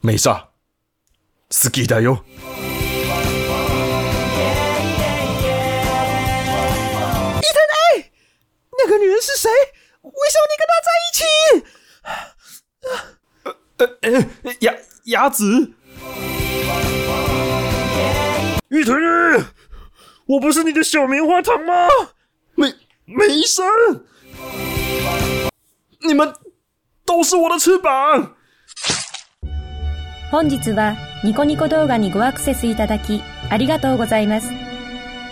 美莎，好きだよ。那个女人是谁？为什么你跟她在一起？呃，鸭鸭子，玉藤日，我不是你的小棉花糖吗？美美生，你们都是我的翅膀。 本日はニコニコ動画にごアクセスいただきありがとうございます。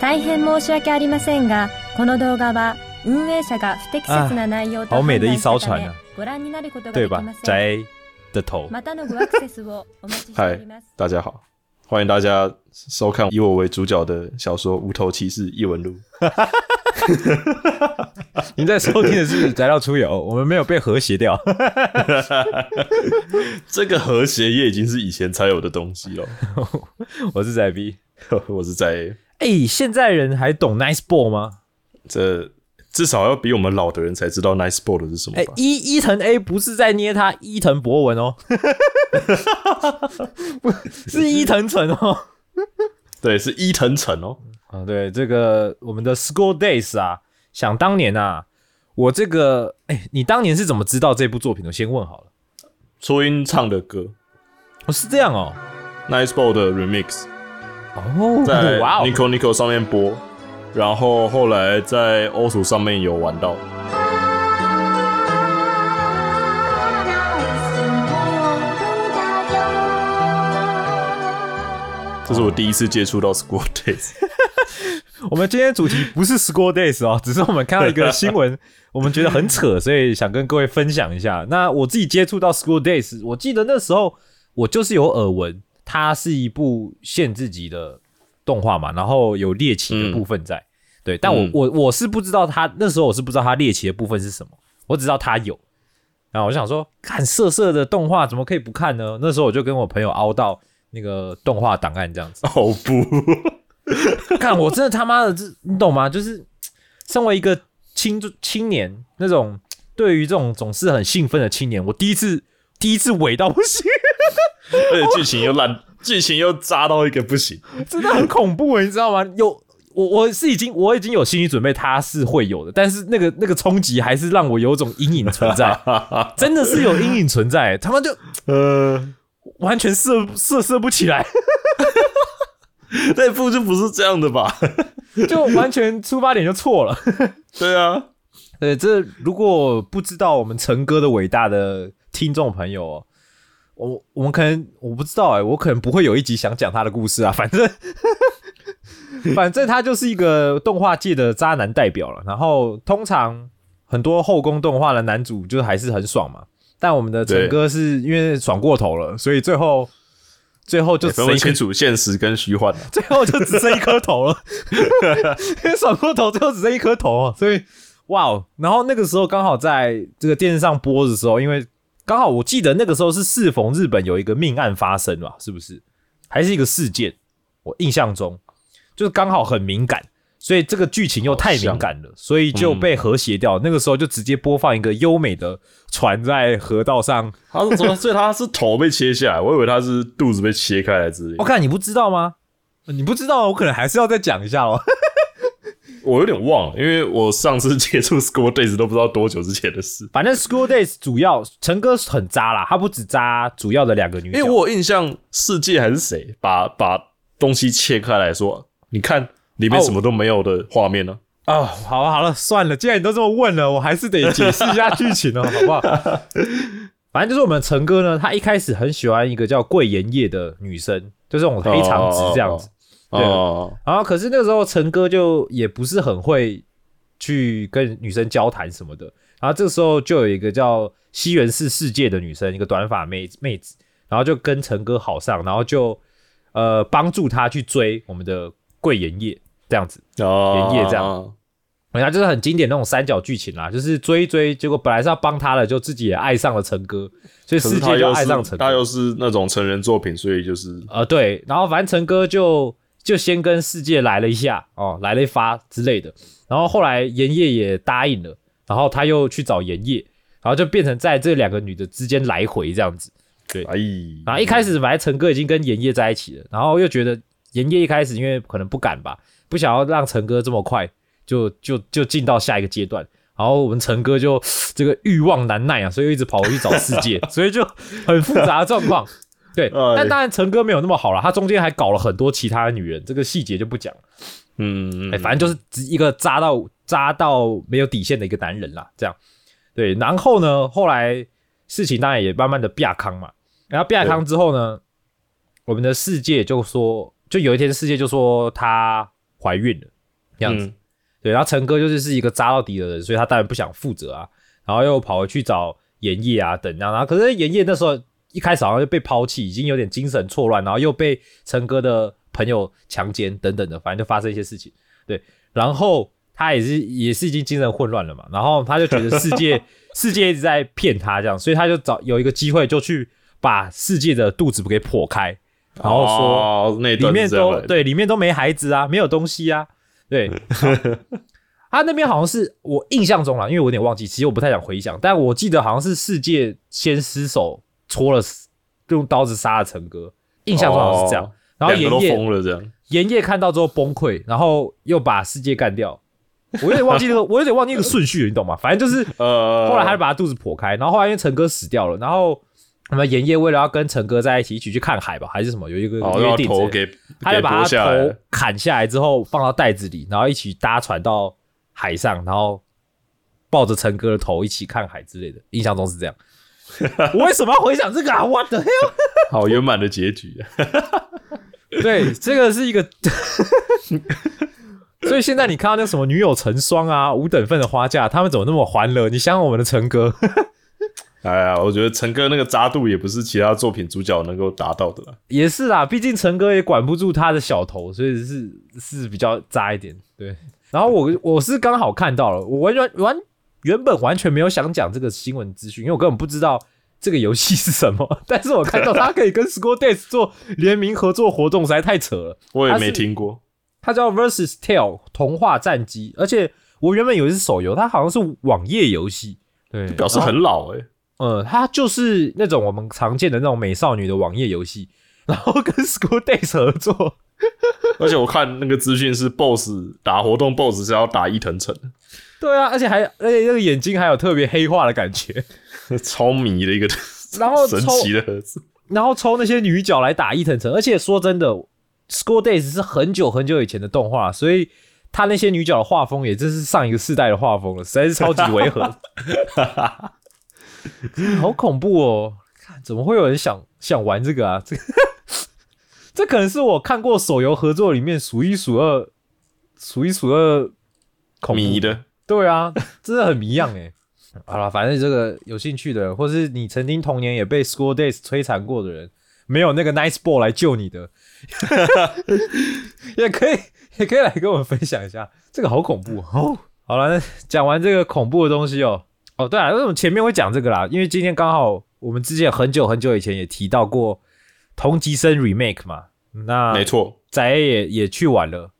大変申し訳ありませんが、この動画は運営者が不適切な内容と判断したためご覧になることができま？せん。またのごアクセスをお待ちしてお嗨ります。，大家好，欢迎大家收看以我为主角的小说《无头骑士异闻录》。您在收听的是《宅到出游》，我们没有被和谐掉。这个和谐也已经是以前才有的东西了。我是宅 B。我是在哎、现在人还懂 Nice Ball 吗？这至少要比我们老的人才知道 nice ball 是什么哎、吧？伊伊藤 A 不是在捏他伊藤博文哦，不是伊藤诚哦。对，是伊藤诚哦。啊，对，这个我们的 School Days 啊，想当年啊，我这个，哎、你当年是怎么知道这部作品的？我先问好了。初音唱的歌哦，是这样哦。nice ball 的 remix 哦，在哇哦，Nico Nico 上面播，然后后来在欧鼠上面有玩到。这是我第一次接触到 School Days，我们今天主题不是 School Days 哦，只是我们看到一个新闻，我们觉得很扯，所以想跟各位分享一下。那我自己接触到 School Days，我记得那时候我就是有耳闻，它是一部限制级的动画嘛，然后有猎奇的部分在。对，但我、嗯我我是不知道他那时候我是不知道他猎奇的部分是什么，我只知道他有。然后我就想说，看色色的动画怎么可以不看呢？那时候我就跟我朋友凹到那个动画档案这样子。哦不，看我真的他妈的，这你懂吗？就是身为一个青青年，那种对于这种总是很兴奋的青年，我第一次第一次伪到不行，而且剧情又烂，剧情又渣到一个不行。真的很恐怖，你知道吗？有我我是已经我已经有心理准备，它是会有的，但是那个那个冲击还是让我有种阴影存在，真的是有阴影存在，他妈就呃，完全射射射不起来，那部就不是这样的吧？就完全出发点就错了。对啊，对，这如果不知道我们陈哥的伟大的听众朋友哦，我我们可能我不知道哎、我可能不会有一集想讲他的故事啊，反正 反正他就是一个动画界的渣男代表了。然后通常很多后宫动画的男主就还是很爽嘛，但我们的陈对哥是因为爽过头了，所以最后最后就只剩清楚现实跟虚幻、啊。最后就只剩一颗头了，因为爽过头，最后只剩一颗头哦，所以哇哦！然后那个时候刚好在这个电视上播的时候，因为刚好我记得那个时候是适逢日本有一个命案发生嘛，是不是？还是一个事件？我印象中就是刚好很敏感，所以这个剧情又太敏感了，所以就被和谐掉。那个时候就直接播放一个优美的船在河道上。他是怎么？所以他是头被切下来，我以为他是肚子被切开来之类的。我、看你不知道吗？你不知道，我可能还是要再讲一下哦。我有点忘了，因为我上次接触 School Days 都不知道多久之前的事。反正 School Days 主要陈哥很渣啦，他不止渣主要的两个女，因为我有印象，世界还是谁把把东西切开来说，你看里面什么都没有的画面呢、哦，好了好了，算了，既然你都这么问了，我还是得解释一下剧情哦，好不好？反正就是我们陈哥呢，他一开始很喜欢一个叫桂妍叶的女生，就这种黑长直这样子。对哦，然后可是那个时候陈哥就也不是很会去跟女生交谈什么的，然后这个时候就有一个叫西园寺世界的女生，一个短发妹妹子，然后就跟陈哥好上，然后就呃帮助他去追我们的桂岩叶这样子。哦，原叶这样人家就是很经典那种三角剧情啦，就是追一追，结果本来是要帮他的，就自己也爱上了陈哥，所以世界就爱上陈哥。他又是那种成人作品，所以就是呃，对，然后反正陈哥就就先跟世界来了一下哦，来了一发之类的，然后后来盐业也答应了，然后他又去找盐业，然后就变成在这两个女的之间来回这样子。哎，然后一开始本来陈哥已经跟盐业在一起了，然后又觉得盐业一开始因为可能不敢吧，不想要让陈哥这么快就就就进到下一个阶段，然后我们陈哥就这个欲望难耐啊，所以一直跑回去找世界，所以就很复杂的状况。对，哎但当然陈哥没有那么好了，他中间还搞了很多其他的女人，这个细节就不讲了。嗯，哎、反正就是一个渣到渣到没有底线的一个男人啦，这样。对，然后呢，后来事情当然也慢慢的变康嘛，然后变康之后呢，我们的世界就说，就有一天世界就说她怀孕了，这样子。嗯对，然后陈哥就是是一个渣到底的人，所以他当然不想负责啊，然后又跑回去找盐叶啊等等，然后可是盐叶那时候一开始好像就被抛弃，已经有点精神错乱，然后又被陈哥的朋友强奸等等的，反正就发生一些事情。对，然后他也是也是已经精神混乱了嘛，然后他就觉得世界 世界一直在骗他这样，所以他就找有一个机会就去把世界的肚子给破开，然后说。里面都对，里面都没孩子啊，没有东西啊，对。他那边好像是我印象中啦，因为我有点忘记，其实我不太想回想，但我记得好像是世界先失手戳了，用刀子杀了陈哥，印象中好像是这样。哦然后两个都岩叶疯了这样，岩叶看到之后崩溃，然后又把世界干掉。我有点忘记那个，我有点忘记那个顺序了，你懂吗？反正就是呃，后来他就把他肚子剖开，然后后来因为陈哥死掉了，然后什么岩叶为了要跟陈哥在一起，一起去看海吧，还是什么，有一个约定之类的，头给给他就把他头砍下来之后放到袋子里，然后一起搭船到海上，然后抱着陈哥的头一起看海之类的，印象中是这样。我为什么要回想这个啊？我的 hell！好圆满的结局啊，对，这个是一个，所以现在你看到那什么女友成双啊、五等份的花嫁，他们怎么那么欢乐？你想想我们的陈哥，哎呀，我觉得陈哥那个渣度也不是其他作品主角能够达到的啦。也是啦，毕竟陈哥也管不住他的小头，所以是是比较渣一点。对，然后我我是刚好看到了，我完全完原本完全没有想讲这个新闻资讯，因为我根本不知道这个游戏是什么，但是我看到它可以跟 Score Days 做联名合作活动，实在太扯了。我也没听过，它叫 Versus Tale 童话战机，而且我原本以为是手游，它好像是网页游戏。对，表示很老哎、呃，它就是那种我们常见的那种美少女的网页游戏，然后跟 School Days 合作。而且我看那个资讯是 BOSS 打活动 BOSS 是要打伊藤诚，对啊，而且还而且那个眼睛还有特别黑化的感觉，超迷的一个然后 神奇的盒子。然后抽那些女角来打伊藤诚，而且说真的，School Days 是很久很久以前的动画，所以他那些女角的画风也真是上一个世代的画风了，实在是超级违和，好恐怖哦！看怎么会有人想想玩这个啊？这个这可能是我看过手游合作里面数一数二、数一数二恐怖迷的，对啊，真的很迷样哎。好了，反正这个有兴趣的，或是你曾经童年也被 School Days 摧残过的人，没有那个 Nice Ball 来救你的，也可以也可以来跟我们分享一下。这个好恐怖哦。好了，那讲完这个恐怖的东西哦。哦，对了，为什么前面会讲这个啦？因为今天刚好我们之前很久很久以前也提到过同级生 Remake 嘛，那没错，仔也也去玩了，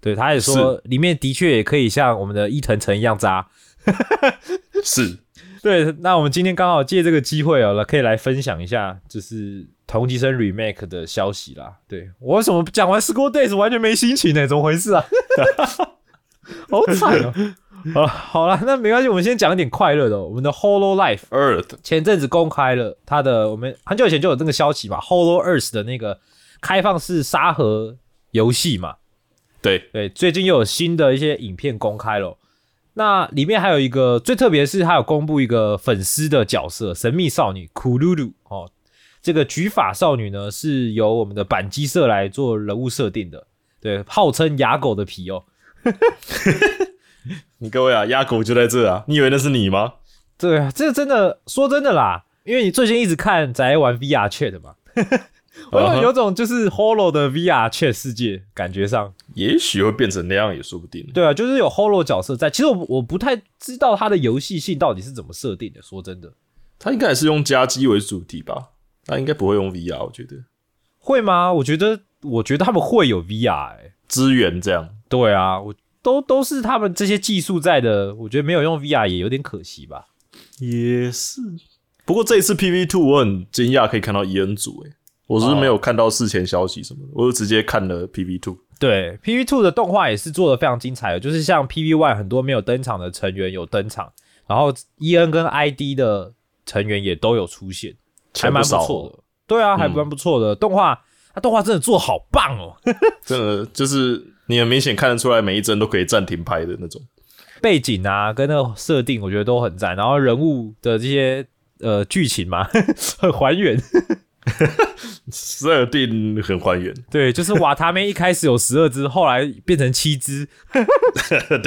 对，他也说里面的确也可以像我们的伊藤诚一样渣。是对，那我们今天刚好借这个机会哦，来可以来分享一下，就是同级生 remake 的消息啦。对我为什么讲完 School Days 完全没心情呢？怎么回事啊？好惨哦！好了 好了，那没关系，我们先讲一点快乐的哦、我们的 Hollow Life Earth 前阵子公开了它的，我们很久以前就有这个消息嘛，Hollow Earth 的那个开放式沙盒游戏嘛。对，对，最近又有新的一些影片公开了。那里面还有一个最特别是，还有公布一个粉丝的角色——神秘少女库鲁鲁哦。这个举法少女呢，是由我们的板机社来做人物设定的，对，号称牙狗的皮哦。你各位啊，鸭狗就在这啊，你以为那是你吗？对啊，这个真的说真的啦，因为你最近一直看宅玩 VR Chat 嘛，有有种就是 Holo 的 VR Chat 世界，感觉上，也许会变成那样也说不定。对啊，就是有 Holo 角色在。其实我我不太知道它的游戏性到底是怎么设定的，说真的，它应该也是用加机为主题吧？它应该不会用 VR，我觉得会吗？我觉得，我觉得他们会有 VR，哎、资源这样。对啊，我都都是他们这些技术在的，我觉得没有用 VR 也有点可惜吧。也是，不过这一次 PV Two 我很惊讶可以看到伊恩组，诶，我是没有看到事前消息什么的，我就直接看了 PV Two。对，PV Two 的动画也是做的非常精彩的，就是像 PV One 很多没有登场的成员有登场，然后 EN 跟 ID 的成员也都有出现，还蛮不少错的。对啊，还蛮不错的、动画，它动画真的做好棒哦，真的就是你很明显看得出来，每一帧都可以暂停拍的那种。背景啊跟那个设定我觉得都很赞，然后人物的这些呃剧情嘛 很还原。设定很还原。对，就是瓦塔妹一开始有十二只，后来变成七只，等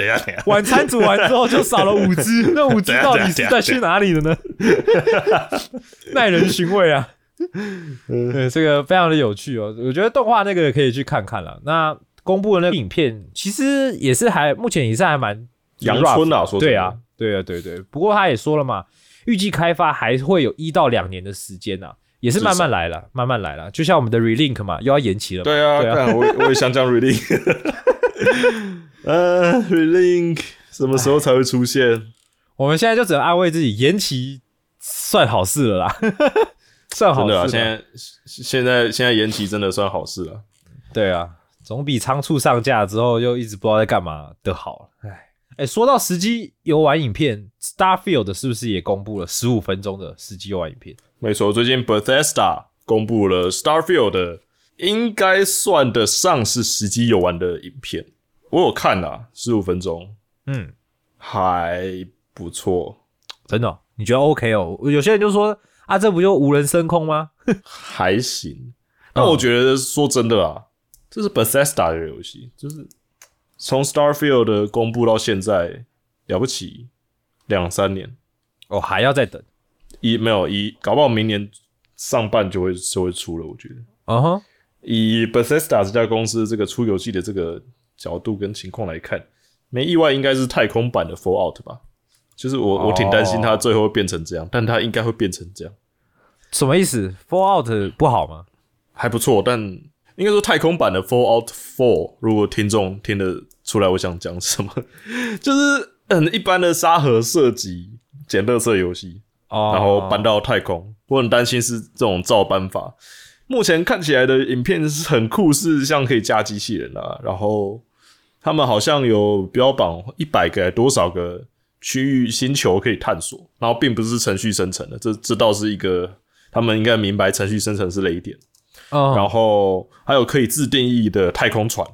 一下，等一下，晚餐煮完之后就少了五只，那五只到底是在去哪里了呢？耐人寻味啊！对，这个非常的有趣哦。我觉得动画那个可以去看看了。那公布的那个影片，其实也是还目前也是还蛮阳春啊 rough 说对啊，对啊，对对。不过他也说了嘛，预计开发还会有一到两年的时间呐、也是慢慢来了，慢慢来了。就像我们的 Relink 嘛，又要延期了嘛。对啊，对啊我也我也想讲 Relink，呃，Relink 什么时候才会出现？我们现在就只能安慰自己，延期算好事了啦，算好真的啊。现在现在现在延期真的算好事了。对啊，总比仓促上架之后又一直不知道在干嘛的好。哎哎，说到实机游玩影片，Starfield 是不是也公布了十五分钟的实机游玩影片？没错，最近 Bethesda 公布了 Starfield 的，应该算得上是实际游玩的影片。我有看啦，十五分钟嗯，还不错，真的哦、你觉得 OK 哦？有些人就说啊，这不就无人升空吗？还行。但我觉得说真的啊，这是 Bethesda 的游戏，就是从 Starfield 的公布到现在，了不起两三年，哦，还要再等。一没有一，搞不好明年上半就会就会出了。我觉得啊哈，以 Bethesda 这家公司这个出游戏的这个角度跟情况来看，没意外应该是太空版的 Fallout 吧。就是我我挺担心它最后会变成这样，但它应该会变成这样。什么意思？Fallout 不好吗？还不错，但应该说太空版的 Fallout Four，如果听众听得出来我想讲什么，就是很一般的沙盒射击捡乐色游戏，哦，然后搬到太空，我很担心是这种照搬法。目前看起来的影片是很酷，是像可以加机器人啊，然后他们好像有标榜一百个多少个区域星球可以探索，然后并不是程序生成的，这这倒是一个他们应该明白程序生成是雷点。嗯，然后还有可以自定义的太空船，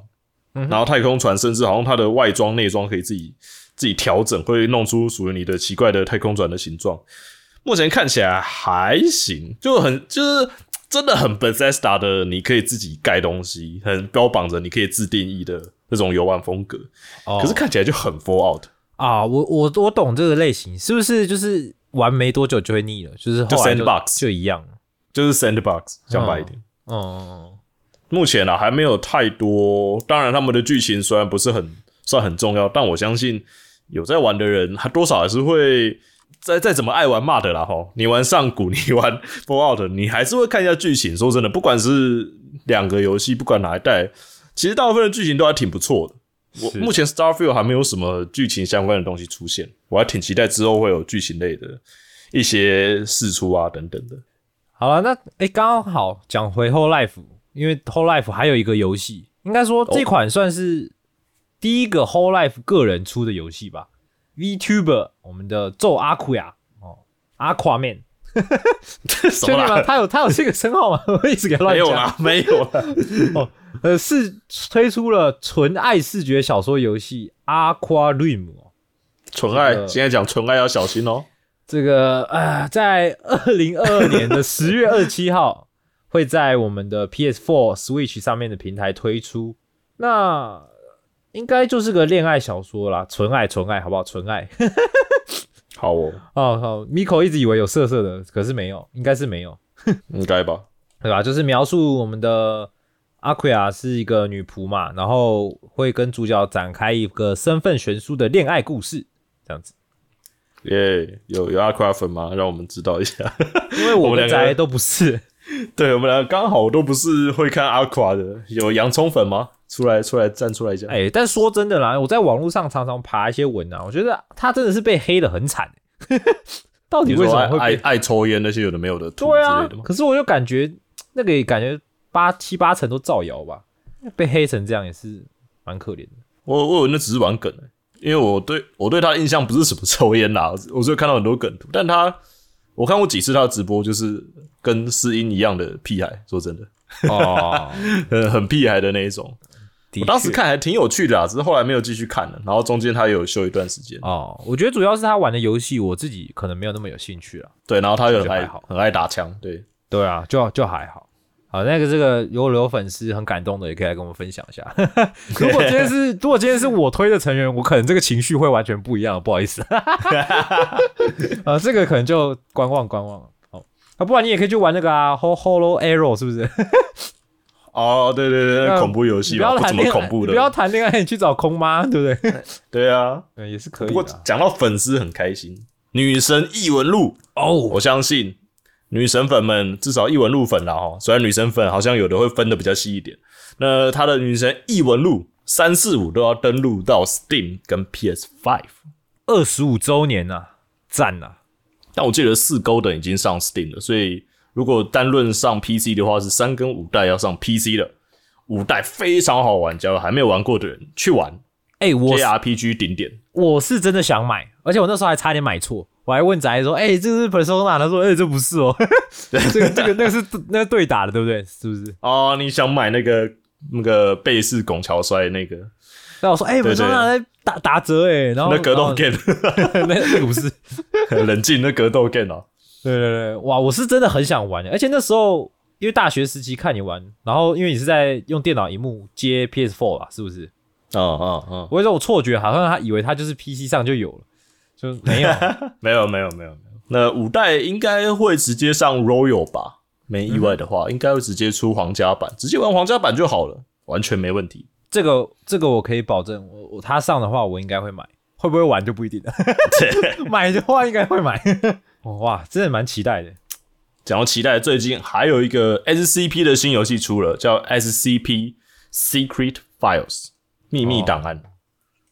然后太空船甚至好像它的外装内装可以自己自己调整，会弄出属于你的奇怪的太空船的形状。目前看起来还行，就很就是真的很 Bethesda 的，你可以自己盖东西，很标榜着你可以自定义的那种游玩风格，哦可是看起来就很 Fallout，啊，我我我懂这个类型，是不是就是玩没多久就会腻了？就是 sandbox 就一样。就是 Sandbox 讲白一点。嗯，目前啊还没有太多，当然他们的剧情虽然不是很算很重要，但我相信有在玩的人，他多少还是会再再怎么爱玩骂的啦吼。你玩上古，你玩 Fallout，你还是会看一下剧情。说真的，不管是两个游戏，不管哪一代，其实大部分的剧情都还挺不错的。我目前 Starfield 还没有什么剧情相关的东西出现，我还挺期待之后会有剧情类的一些试出啊等等的。好了，那诶，刚刚好讲回 Whole Life，因为 Whole Life 还有一个游戏，应该说这款算是第一个 Whole Life 个人出的游戏吧。VTuber 我们的咒阿库亚哦，阿夸面，什么确定吗？啦？他有他有这个称号吗？我一直给他乱讲。没有啦，没有啦。哦，呃，是推出了纯爱视觉小说游戏《Aquarium》哦。纯爱这，个现在讲纯爱要小心哦。这个啊、在二零二二年的十月二十七号会在我们的 PS4、Switch 上面的平台推出。那应该就是个恋爱小说啦，纯爱，纯爱，好不好？纯爱。好哦，哦好，Miko 一直以为有色色的，可是没有，应该是没有，应该吧？对吧？就是描述我们的阿奎亚是一个女仆嘛，然后会跟主角展开一个身份悬殊的恋爱故事，这样子。耶、有有阿夸粉吗？让我们知道一下。因为我我们两个都不是，对我们两个刚好都不是会看阿夸的，有洋葱粉吗？出来出来站出来一下。哎、但说真的啦，我在网络上常常爬一些文啊，我觉得他真的是被黑的很惨。到底为什么会被？爱爱抽烟那些有的没有的图对啊之类的吗？，可是我就感觉那个感觉八七八成都造谣吧，被黑成这样也是蛮可怜的。我我那只是玩梗、欸，因为我对我对他的印象不是什么抽烟啦，我只有看到很多梗图，但他我看过几次他的直播，就是跟诗音一样的屁孩，说真的，哦，很 很屁孩的那一种。我当时看还挺有趣的啊，只是后来没有继续看了，然后中间他也有休一段时间，哦，我觉得主要是他玩的游戏，我自己可能没有那么有兴趣了。对，然后他又很爱好很爱打枪，对，对啊，就就还好。好，那个这个如果有粉丝很感动的，也可以来跟我们分享一下。如果今天是如果今天是我推的成员，我可能这个情绪会完全不一样，不好意思。啊，这个可能就观望观望。好，啊，不然你也可以去玩那个啊，Hol Hollow Arrow 是不是？哦，对对对，恐怖游戏吧，不怎么不要谈恐怖的，不要谈恋爱，你去找空妈，对不对？对啊。嗯，也是可以不过。讲到粉丝很开心，女神异闻录哦，我相信女神粉们至少异闻录粉啦哈，虽然女神粉好像有的会分的比较细一点，那她的女神异闻录三四五都要登录到 Steam 跟 PS Five，二十五周年呐、啊，赞呐、啊！但我记得四 Golden 已经上 Steam 了，所以如果单论上 PC 的话，是三跟五代要上 PC 了。五代非常好玩，假如还没有玩过的人去玩哎、我是 JRPG 顶点。我是真的想买，而且我那时候还差点买错，我还问宅说：“哎、这是 Persona？” 他说：“哎、这不是哦，这个这个那个是那个对打的，对不对？是不是哦，你想买那个那个背式拱桥摔那个？”然后我说：“哎、Persona 在打打折哎、然后那格斗 game，那那个不是，冷静，那格斗 game 哦。对对对，哇，我是真的很想玩，而且那时候因为大学时期看你玩，然后因为你是在用电脑荧幕接 PS4 吧，是不是？嗯嗯嗯，我有种错觉，好像他以为他就是 PC 上就有了，就 没有。没有没有没有没有。那五代应该会直接上 Royal 吧？没意外的话，应该会直接出皇家版，直接玩皇家版就好了，完全没问题。这个这个我可以保证，我我他上的话，我应该会买，会不会玩就不一定了。买的话应该会买。哦哇，真的蛮期待的。讲到期待，最近还有一个 SCP 的新游戏出了，叫 SCP Secret Files 秘密档案。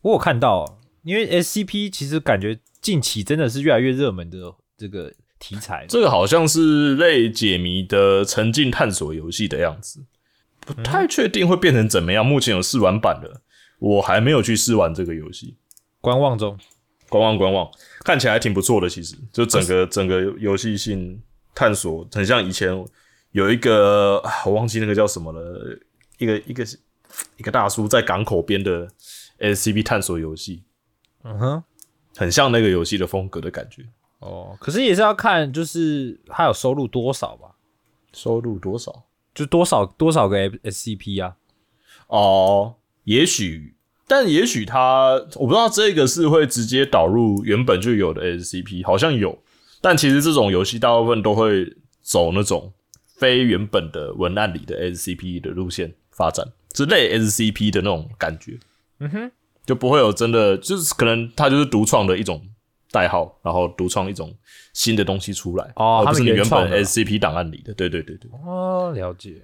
我有看到，因为 SCP 其实感觉近期真的是越来越热门的这个题材。这个好像是类解谜的沉浸探索游戏的样子，不太确定会变成怎么样。目前有试玩版的，我还没有去试玩这个游戏。观望中，观望观望，看起来还挺不错的。其实，就整个整个游戏性探索，很像以前有一个啊我忘记那个叫什么了，一个一个一个大叔在港口边的 SCP 探索游戏，嗯哼，很像那个游戏的风格的感觉。哦，可是也是要看，就是他有收入多少吧，收入多少？就多少多少个 SCP 啊？哦，也许，但也许他我不知道这个是会直接导入原本就有的 SCP，好像有，但其实这种游戏大部分都会走那种非原本的文案里的 SCP 的路线发展，之类 SCP 的那种感觉，嗯哼，就不会有真的就是可能他就是独创的一种代号，然后独创一种新的东西出来，哦他们而不是你原本 SCP 档案里的，对对对对。哦，了解，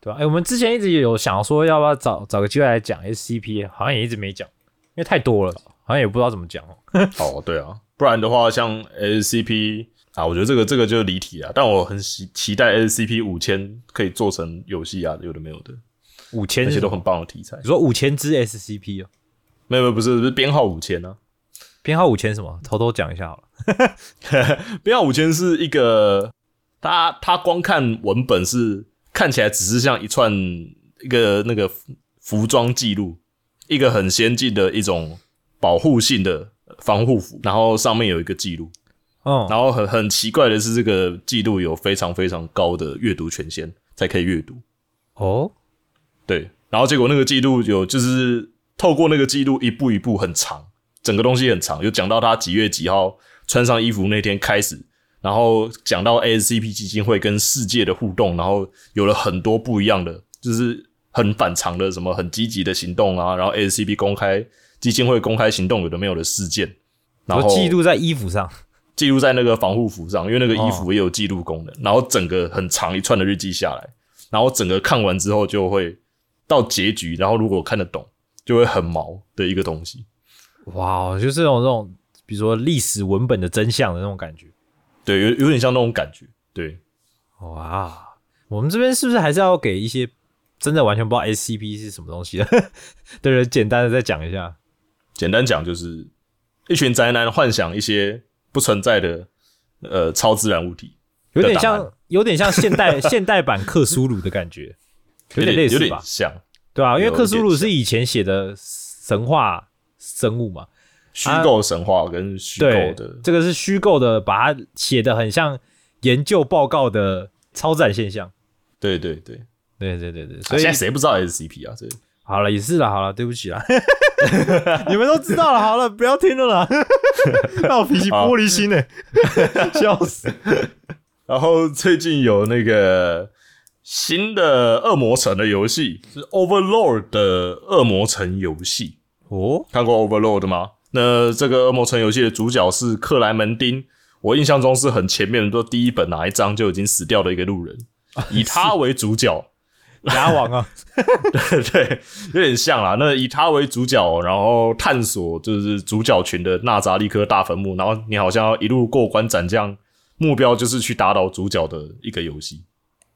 对吧？哎、我们之前一直有想说要不要找找个机会来讲 SCP，好像也一直没讲，因为太多了，好像也不知道怎么讲哦。哦，对啊，不然的话，像 SCP 啊，我觉得这个这个就是离题啊。但我很期期待 SCP 五千可以做成游戏啊，有的没有的，五千那些都很棒的题材你。说五千只 SCP 哦，没有不是不是编号五千啊，编号五千什么？偷偷讲一下好了。编号五千是一个，它它光看文本是看起来只是像一串一个那个服服装记录，一个很先进的一种保护性的防护服，然后上面有一个记录。哦，然后很很奇怪的是，这个记录有非常非常高的阅读权限才可以阅读。哦，对，然后结果那个记录有就是透过那个记录一步一步很长，整个东西很长，有讲到他几月几号穿上衣服那天开始，然后讲到 ASCP 基金会跟世界的互动，然后有了很多不一样的，就是很反常的什么很积极的行动啊，然后 ASCP 公开基金会公开行动有的没有的事件，然后记录在衣服上，记录在那个防护服上，因为那个衣服也有记录功能。然后整个很长一串的日记下来，然后整个看完之后就会到结局，然后如果看得懂，就会很毛的一个东西。哇，就是这种这种，比如说历史文本的真相的那种感觉。对，有有点像那种感觉。对，哇，我们这边是不是还是要给一些真的完全不知道 SCP 是什么东西的 的人，简单的再讲一下？简单讲就是一群宅男幻想一些不存在的呃超自然物体，有点像，有点像现代 现代版克苏鲁的感觉，有点类似吧？点像对啊，因为克苏鲁是以前写的神话生物嘛，虚构神话跟虚构对的，这个是虚构的，把它写的很像研究报告的超自然现象。对对对。对对对对，所所以以现在谁不知道 SCP 啊？这好了，也是了，好了，对不起啦，你们都知道了，好了，不要听了啦。那我脾气玻璃心呢、笑死。然后最近有那个新的恶魔城的游戏，是 Overlord 的恶魔城游戏。哦，看过 Overlord 吗？那这个恶魔城游戏的主角是克莱门丁，我印象中是很前面的，都第一本哪一章就已经死掉的一个路人，以他为主角。牙王啊，对对，有点像啦。那以他为主角，然后探索就是主角群的纳扎利科大坟墓，然后你好像要一路过关斩将，目标就是去打倒主角的一个游戏。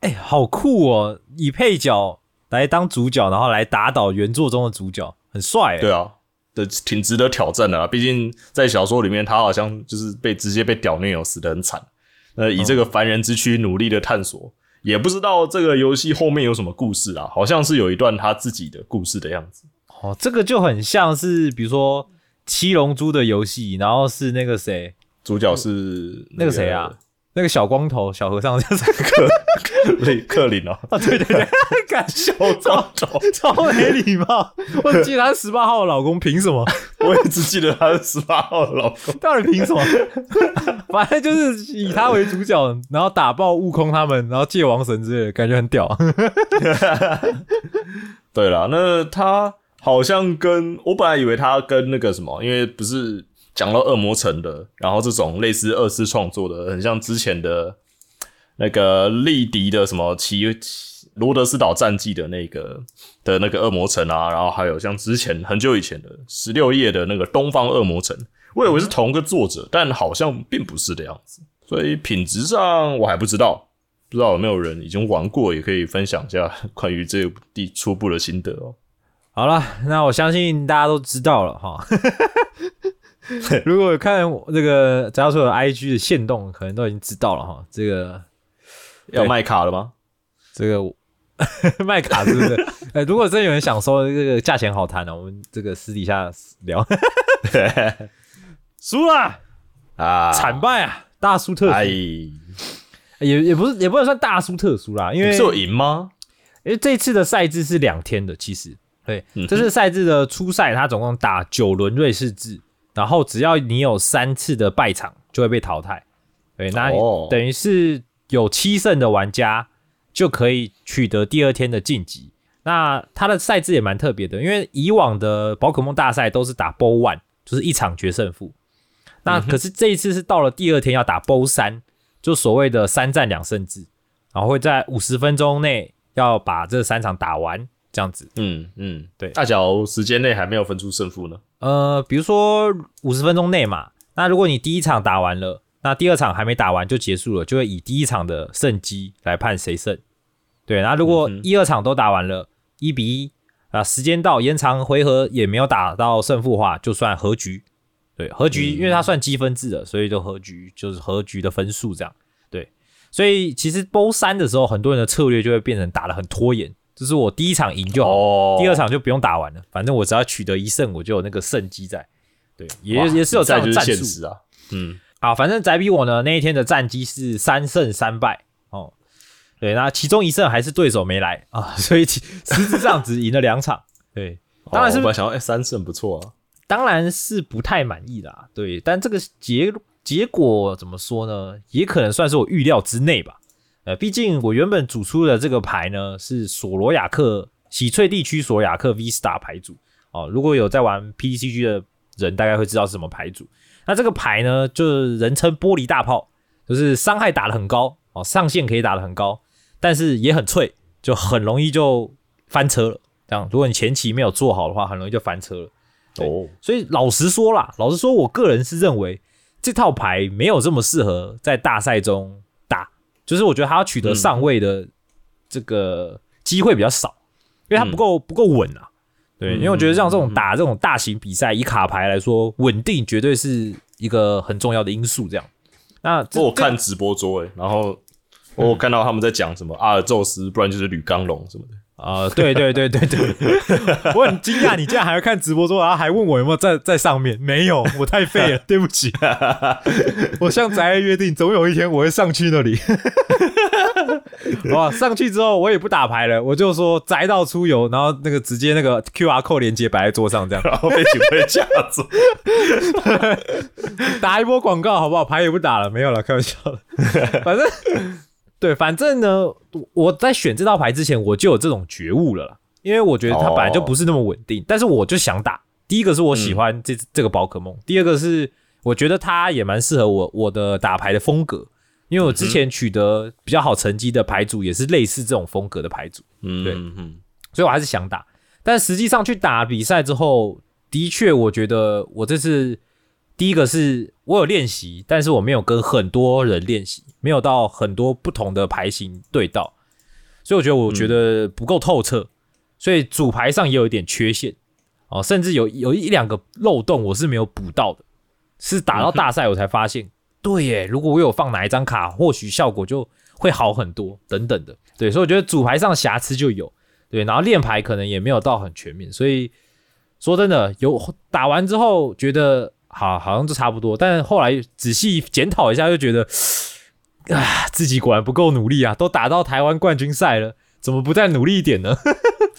哎、好酷哦！以配角来当主角，然后来打倒原作中的主角，很帅哎。对啊，的挺值得挑战的啦。毕竟在小说里面，他好像就是被直接被屌虐，有死的很惨。那以这个凡人之躯努力的探索，也不知道这个游戏后面有什么故事啊？好像是有一段他自己的故事的样子。哦，这个就很像是比如说七龙珠的游戏，然后是那个谁，主角是那个谁啊？那个小光头小和尚就是克克林哦，啊，对对对，干小光头，超没礼貌！我记得他是十八号的老公，凭什么？我也只记得他是十八号的老公。到底凭什么？反正就是以他为主角，然后打爆悟空他们，然后借王神之类的，感觉很屌。对了，那他好像跟我本来以为他跟那个什么，因为不是讲到恶魔城的，然后这种类似二次创作的，很像之前的那个利迪的什么奇罗德斯岛战记的那个的那个恶魔城啊，然后还有像之前很久以前的十六页的那个东方恶魔城，我以为是同一个作者，但好像并不是的样子，所以品质上我还不知道。不知道有没有人已经玩过，也可以分享一下关于这部第初步的心得哦。好了，那我相信大家都知道了哈。如果看我这个翟教授的 IG 的线动，可能都已经知道了哈。这个要卖卡了吗？这个 卖卡是不是？呃，如果真有人想收，这个价钱好谈的、我们这个私底下聊。输了，啊，惨败啊！大输特输，哎，也也不是也不能算大输特输啦，因为是有赢吗？因为这次的赛制是两天的，其实对，嗯这次赛制的初赛，它总共打九轮瑞士制，然后只要你有三次的败场，就会被淘汰。对，那哦等于是有七胜的玩家就可以取得第二天的晋级。那它的赛制也蛮特别的，因为以往的宝可梦大赛都是打 BO one，就是一场决胜负。那可是这一次是到了第二天要打 BO 三，就所谓的三战两胜制，然后会在五十分钟内要把这三场打完，这样子。嗯嗯，对大小时间内还没有分出胜负呢。呃，比如说五十分钟内嘛，那如果你第一场打完了，那第二场还没打完就结束了，就会以第一场的胜机来判谁胜。对，那如果一二场都打完了，一比一啊，时间到延长回合也没有打到胜负的话，就算和局。对，和局，因为它算积分制的，所以就和局就是和局的分数这样。对，所以其实 BO 三的时候，很多人的策略就会变成打得很拖延，就是我第一场赢就好，哦第二场就不用打完了，反正我只要取得一胜，我就有那个胜机在。对，也也是有这样的战术实啊。嗯，好。反正宅比我呢那一天的战绩是三胜三败哦。对，那其中一胜还是对手没来啊，所以其实质上只赢了两场。对，当然是哦我想要，哎、三胜不错啊。当然是不太满意啦。对，但这个结结果怎么说呢？也可能算是我预料之内吧。呃，毕竟我原本组出的这个牌呢是索罗亚克喜翠地区索罗亚克 V Star 牌组哦。如果有在玩 PCG 的人，大概会知道是什么牌组。那这个牌呢，就是人称玻璃大炮，就是伤害打得很高哦，上限可以打得很高，但是也很脆，就很容易就翻车了。这样，如果你前期没有做好的话，很容易就翻车了。哦，所以老实说啦，老实说，我个人是认为这套牌没有这么适合在大赛中打，就是我觉得他要取得上位的这个机会比较少，因为他不够不够稳啊。对，因为我觉得像这种打这种大型比赛，以卡牌来说，稳定绝对是一个很重要的因素。这样，那我看直播桌诶，然后我有看到他们在讲什么阿尔宙斯，不然就是铝钢龙什么的。啊、对对对对对，我很惊讶，你竟然还要看直播桌，然后还问我有没有在在上面？没有，我太废了，对不起。我向宅约定，总有一天我会上去那里。哇，上去之后我也不打牌了，我就说宅到出游，然后那个直接那个 Q R code 连接摆在桌上，这样然后被警卫架住。打一波广告好不好？牌也不打了，没有了，开玩笑的。反正对，反正呢，我在选这套牌之前，我就有这种觉悟了啦，因为我觉得它本来就不是那么稳定，但是我就想打。第一个是我喜欢这、这个宝可梦，第二个是我觉得它也蛮适合我我的打牌的风格，因为我之前取得比较好成绩的牌组也是类似这种风格的牌组，嗯，对嗯，所以我还是想打。但实际上去打比赛之后，的确我觉得我这次第一个是我有练习，但是我没有跟很多人练习，没有到很多不同的牌型对到，所以我觉得我觉得不够透彻，所以主牌上也有一点缺陷哦，甚至有有一两个漏洞我是没有补到的，是打到大赛我才发现，对耶，如果我有放哪一张卡，或许效果就会好很多，等等的，对，所以我觉得主牌上瑕疵就有。对，然后练牌可能也没有到很全面，所以说真的有打完之后觉得好好像就差不多，但后来仔细检讨一下，就觉得啊自己果然不够努力啊，都打到台湾冠军赛了，怎么不再努力一点呢？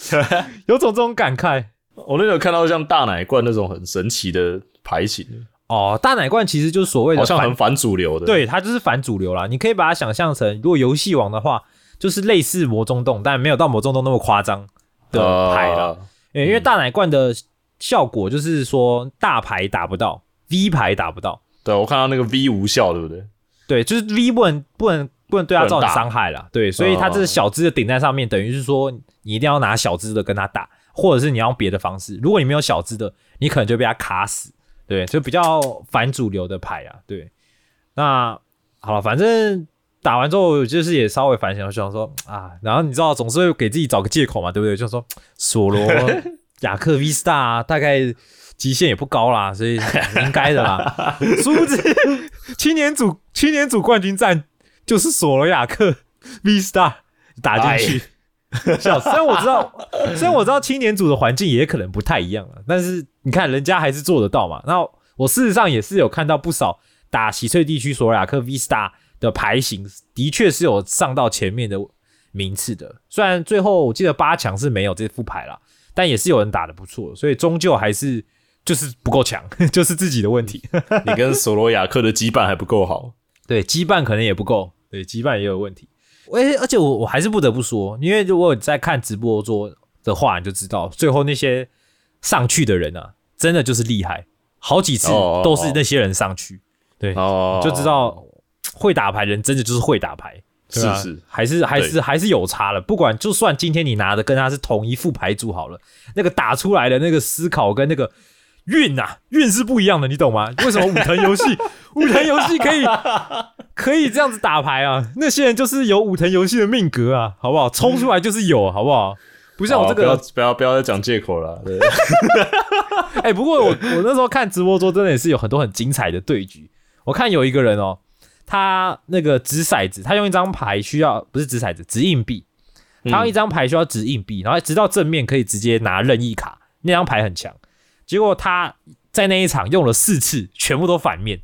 有种这种感慨我那时候看到像大奶罐那种很神奇的牌型，哦。大奶罐其实就是所谓的好像很反主流的。，对，它就是反主流啦。你可以把它想象成，如果游戏王的话，就是类似魔中洞，但没有到魔中洞那么夸张的牌了。欸因为大奶罐的效果就是说大牌打不到，V 牌打不到，对我看到那个 V 无效，对不对？对，就是 V 不能不能不能对他造成伤害啦。对，所以它这个小只的顶在上面，等于是说你一定要拿小只的跟他打，或者是你要用别的方式。如果你没有小只的，你可能就被他卡死。对，就比较反主流的牌啊。对，那好了，反正打完之后就是也稍微反省，我想说啊，然后你知道总是会给自己找个借口嘛，对不对？就说 索罗雅克 V Star 啊大概极限也不高啦，所以应该的啦。殊不知青年组青年组冠军战就是索罗亚克 V Star 打进去。笑死，虽然我知道，虽然我知道青年组的环境也可能不太一样了，但是你看人家还是做得到嘛。那我事实上也是有看到不少打喜翠地区索罗亚克 V Star 的牌型，的确是有上到前面的名次的。虽然最后我记得八强是没有这副牌了，但也是有人打的不错，所以终究还是就是不够强，就是自己的问题。你跟索罗亚克的羁绊还不够好。对，羁绊可能也不够，对，羁绊也有问题。而而且我我还是不得不说，因为如果你在看直播桌的话，你就知道最后那些上去的人啊，真的就是厉害，好几次都是那些人上去，对，哦，就知道会打牌人真的就是会打牌，是是还是还是还是有差了。不管就算今天你拿的跟他是同一副牌组好了，那个打出来的那个思考跟那个运啊运是不一样的，你懂吗？为什么武藤游戏 武藤游戏可以可以这样子打牌啊？那些人就是有武藤游戏的命格啊，好不好？冲出来就是有，好不好？不像我这好不要个，不要不要再讲借口了。对 哎、不过我我那时候看直播桌真的也是有很多很精彩的对局。我看有一个人哦，他那个掷骰子，他用一张牌需要不是掷骰子，掷硬币，他用一张牌需要掷硬币，然后直到正面可以直接拿任意卡，那张牌很强。结果他在那一场用了四次，全部都反面，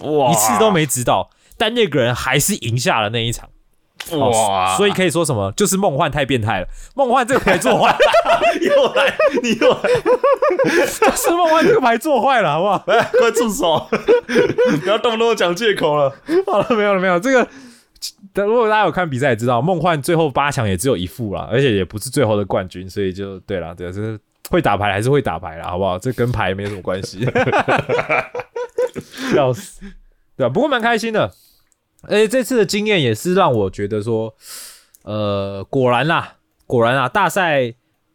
哇，一次都没知道，但那个人还是赢下了那一场。哇，所以可以说什么？就是梦幻太变态了，梦幻这个牌做坏了，又来，你又来，是梦幻这个牌做坏了，好不好？来，快住手！不要动不动讲借口了。好了，没有了，没有这个。但如果大家有看比赛，也知道梦幻最后八强也只有一副了，而且也不是最后的冠军，所以就对了，对，就是会打牌还是会打牌啦，好不好？这跟牌没什么关系。笑死，对啊、不过蛮开心的，而且这次的经验也是让我觉得说，呃，果然啦，果然啊，大赛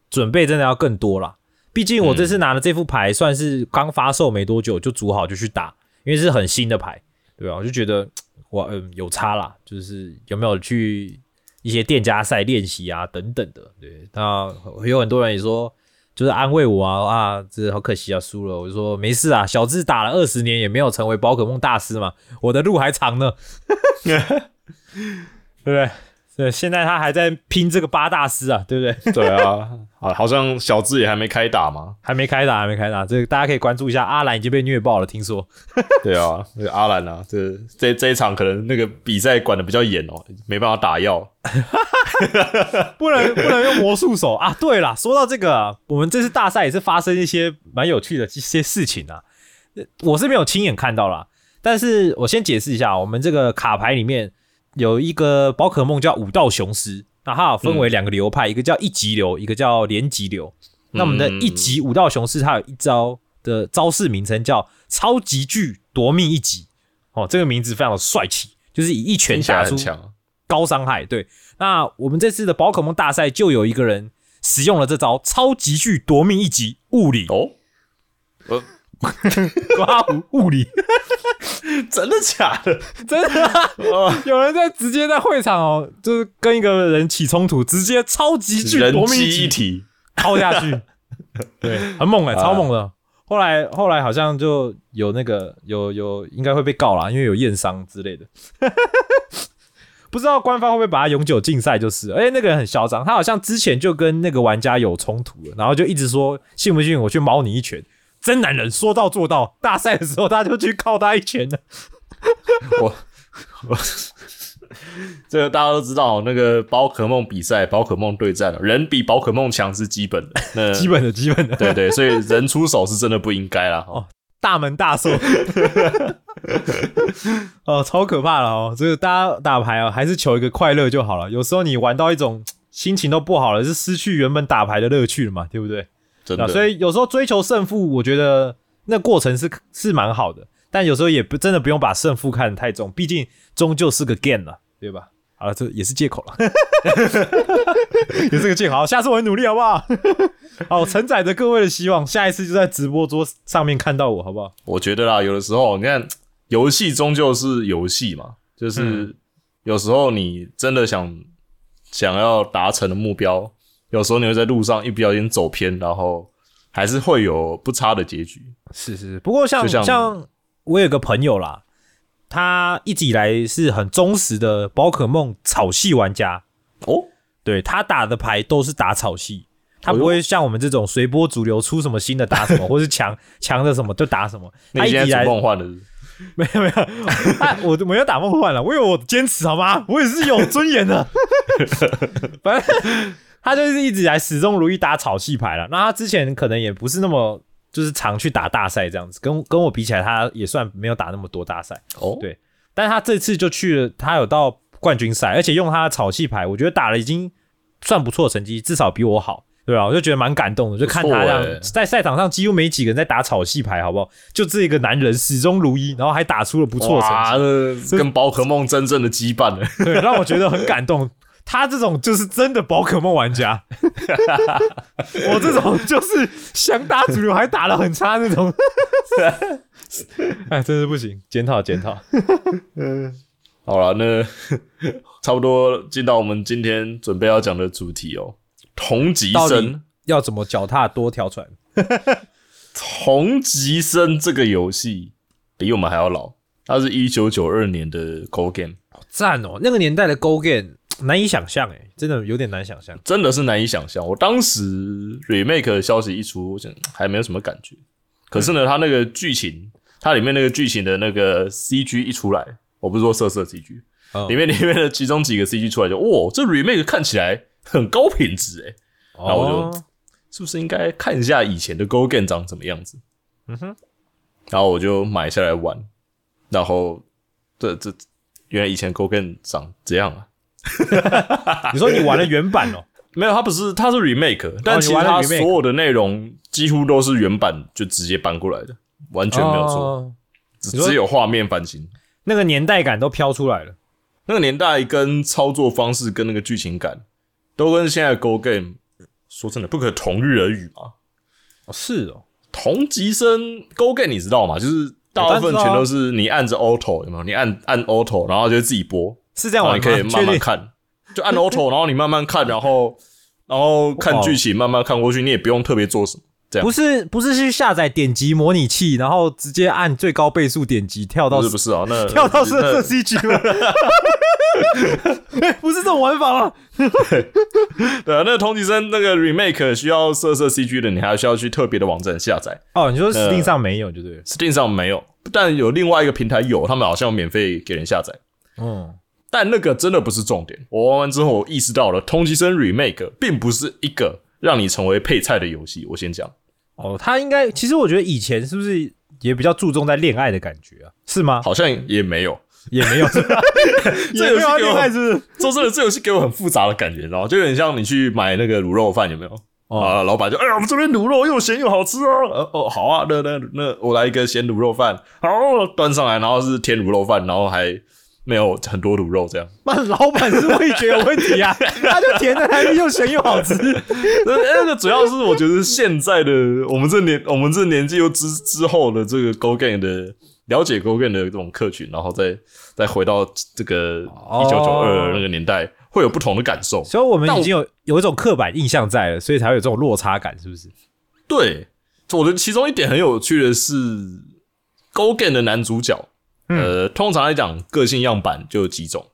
准备真的要更多啦。毕竟我这次拿了这副牌算是刚发售没多久就组好就去打，因为是很新的牌，对吧、我就觉得哇，嗯，有差啦，就是有没有去一些店家赛练习啊等等的。对，那有很多人也说，就是安慰我啊啊，这好可惜啊，输了。我就说没事啊，小智打了二十年也没有成为宝可梦大师嘛，我的路还长呢，对不对？对，现在他还在拼这个八大师啊，对不对？对啊，好，好像小智也还没开打嘛。还没开打，还没开打，这个大家可以关注一下。阿兰已经被虐爆了，听说。对啊，那个阿兰啊，这这这一场可能那个比赛管的比较严哦，没办法打药。不能不能用魔术手啊！对了，说到这个、啊，我们这次大赛也是发生一些蛮有趣的一些事情啊。呃我是没有亲眼看到啦，但是我先解释一下，我们这个卡牌里面有一个宝可梦叫武道雄狮，那它有分为两个流派，一个叫一级流，一个叫连级流。那我们的一级武道雄狮，它有一招的招式名称叫超级巨夺命一击。哦，这个名字非常的帅气，就是以一拳打出。高伤害。对，那我们这次的宝可梦大赛就有一个人使用了这招超级巨夺命一击物理，哦，呃，刮胡物理，真的假的？真的啊、哦。有人在直接在会场哦，就是跟一个人起冲突，直接超级巨人夺命一击机一体，敲下去，对，很猛哎、超猛的。后来后来好像就有那个有有应该会被告啦，因为有验伤之类的。不知道官方会不会把他永久禁赛，就是。了，而且那个人很嚣张，他好像之前就跟那个玩家有冲突了，然后就一直说信不信我去猫你一拳，真男人说到做到，大赛的时候他就去靠他一拳了。我我 这个大家都知道，那个宝可梦比赛、宝可梦对战，人比宝可梦强是基本的。那 基本的基本的，对对，所以人出手是真的不应该啦。哦，大门大锁，哦，超可怕了哦！这个大家打牌啊，还是求一个快乐就好了。有时候你玩到一种心情都不好了，是失去原本打牌的乐趣了嘛，对不对？啊，真的。所以有时候追求胜负，我觉得那过程是是蛮好的，但有时候也不真的不用把胜负看得太重，毕竟终究是个 game 了，对吧？好了，这也是借口了，也是个借口。好，下次我会努力，好不好？好，承载着各位的希望，下一次就在直播桌上面看到我，好不好？我觉得啦，有的时候你看，游戏终究是游戏嘛，就是嗯有时候你真的想想要达成的目标，有时候你会在路上一不小心走偏，然后还是会有不差的结局。是是，不过像像像我有个朋友啦，他一直以来是很忠实的宝可梦草系玩家，哦，对他打的牌都是打草系，他不会像我们这种随波逐流，出什么新的打什么，或是强强的什么就打什么。他一直以来煮梦幻的是没有没有，他 我没有打梦幻了，我有我的坚持好吗？我也是有尊严的。反正他就是一直以来始终如一打草系牌了。那他之前可能也不是那么就是常去打大赛这样子，跟跟我比起来，他也算没有打那么多大赛。哦，对但是他这次就去了，他有到冠军赛，而且用他的草系牌，我觉得打了已经算不错的成绩，至少比我好。对啊，我就觉得蛮感动的，就看他这样欸在赛场上几乎没几个人在打草系牌，好不好？就这一个男人始终如一，然后还打出了不错的成，绩，跟宝可梦真正的羁绊了。对，让我觉得很感动。他这种就是真的宝可梦玩家，我这种就是想打主流还打得很差那种，哎，真是不行，检讨检讨。好了，那 差不多进到我们今天准备要讲的主题哦。同级生，要怎么脚踏多条船？同级生这个游戏比我们还要老，它是一九九二年的 Go Game，赞哦！那个年代的 Go Game 难以想象，哎，真的有点难想象。真的是难以想象。我当时 remake 的消息一出，我想还没有什么感觉。可是呢，它那个剧情，它里面那个剧情的那个 CG 一出来，我不是说色色 CG，嗯里面里面的其中几个 CG 出来就，哇，这 remake 看起来很高品质诶，然后我就哦是不是应该看一下以前的 Go Game 长什么样子？嗯哼，然后我就买下来玩，然后这这原来以前 Go Game 长这样啊？你说你玩了原版哦？没有，它不是，它是 remake，但其实你玩了它所有的内容几乎都是原版就直接搬过来的，完全没有错，哦只只有画面翻新。那个年代感都飘出来了。那个年代跟操作方式跟那个剧情感，都跟现在的 Go Game 说真的不可同日而语嘛。哦，是哦，同级生 Go Game 你知道吗？就是大部分全都是你按着 Auto 有没有？你按按 Auto，然后就自己播，是这样？你可以慢慢看，就按 Auto，然后你慢慢看，然后然后看剧情慢慢看过去，你也不用特别做什么。这样不是不是去下载点击模拟器，然后直接按最高倍速点击跳到不是不是啊，那跳到色色那 CG 吗？哎 不是这种玩法啊！对啊，那个同级生那个 remake 需要色色 CG 的，你还需要去特别的网站下载哦，你说 Steam 上没有，就对了。，Steam 上没有，但有另外一个平台有，他们好像免费给人下载。嗯，但那个真的不是重点。我玩完之后，我意识到了，同级生 remake 并不是一个让你成为配菜的游戏。我先讲，哦，他应该其实我觉得以前是不是也比较注重在恋爱的感觉啊？是吗？好像也没有。也没有？这游戏给我恋爱，是？说真的，这游戏给我很复杂的感觉，你知道吗？就有点像你去买那个卤肉饭，有没有？哦啊，老板就哎呀，我们这边卤肉又咸又好吃啊！呃哦，好啊，那那那我来一个咸卤肉饭，好，端上来，然后是甜卤肉饭，然后还没有很多卤肉这样。那老板是味觉有问题啊，他就甜的还又咸又好吃。那那个主要是我觉得现在的我们这年我们这年纪又之之后的这个 Go Game 的了解 Go Game 的这种客群，然后再再回到这个哦一九九二那个年代，会有不同的感受。所以我们已经有有一种刻板印象在了，所以才会有这种落差感，是不是？对，我觉得其中一点很有趣的是 Go Game 的男主角，呃，通常来讲个性样板就有几种，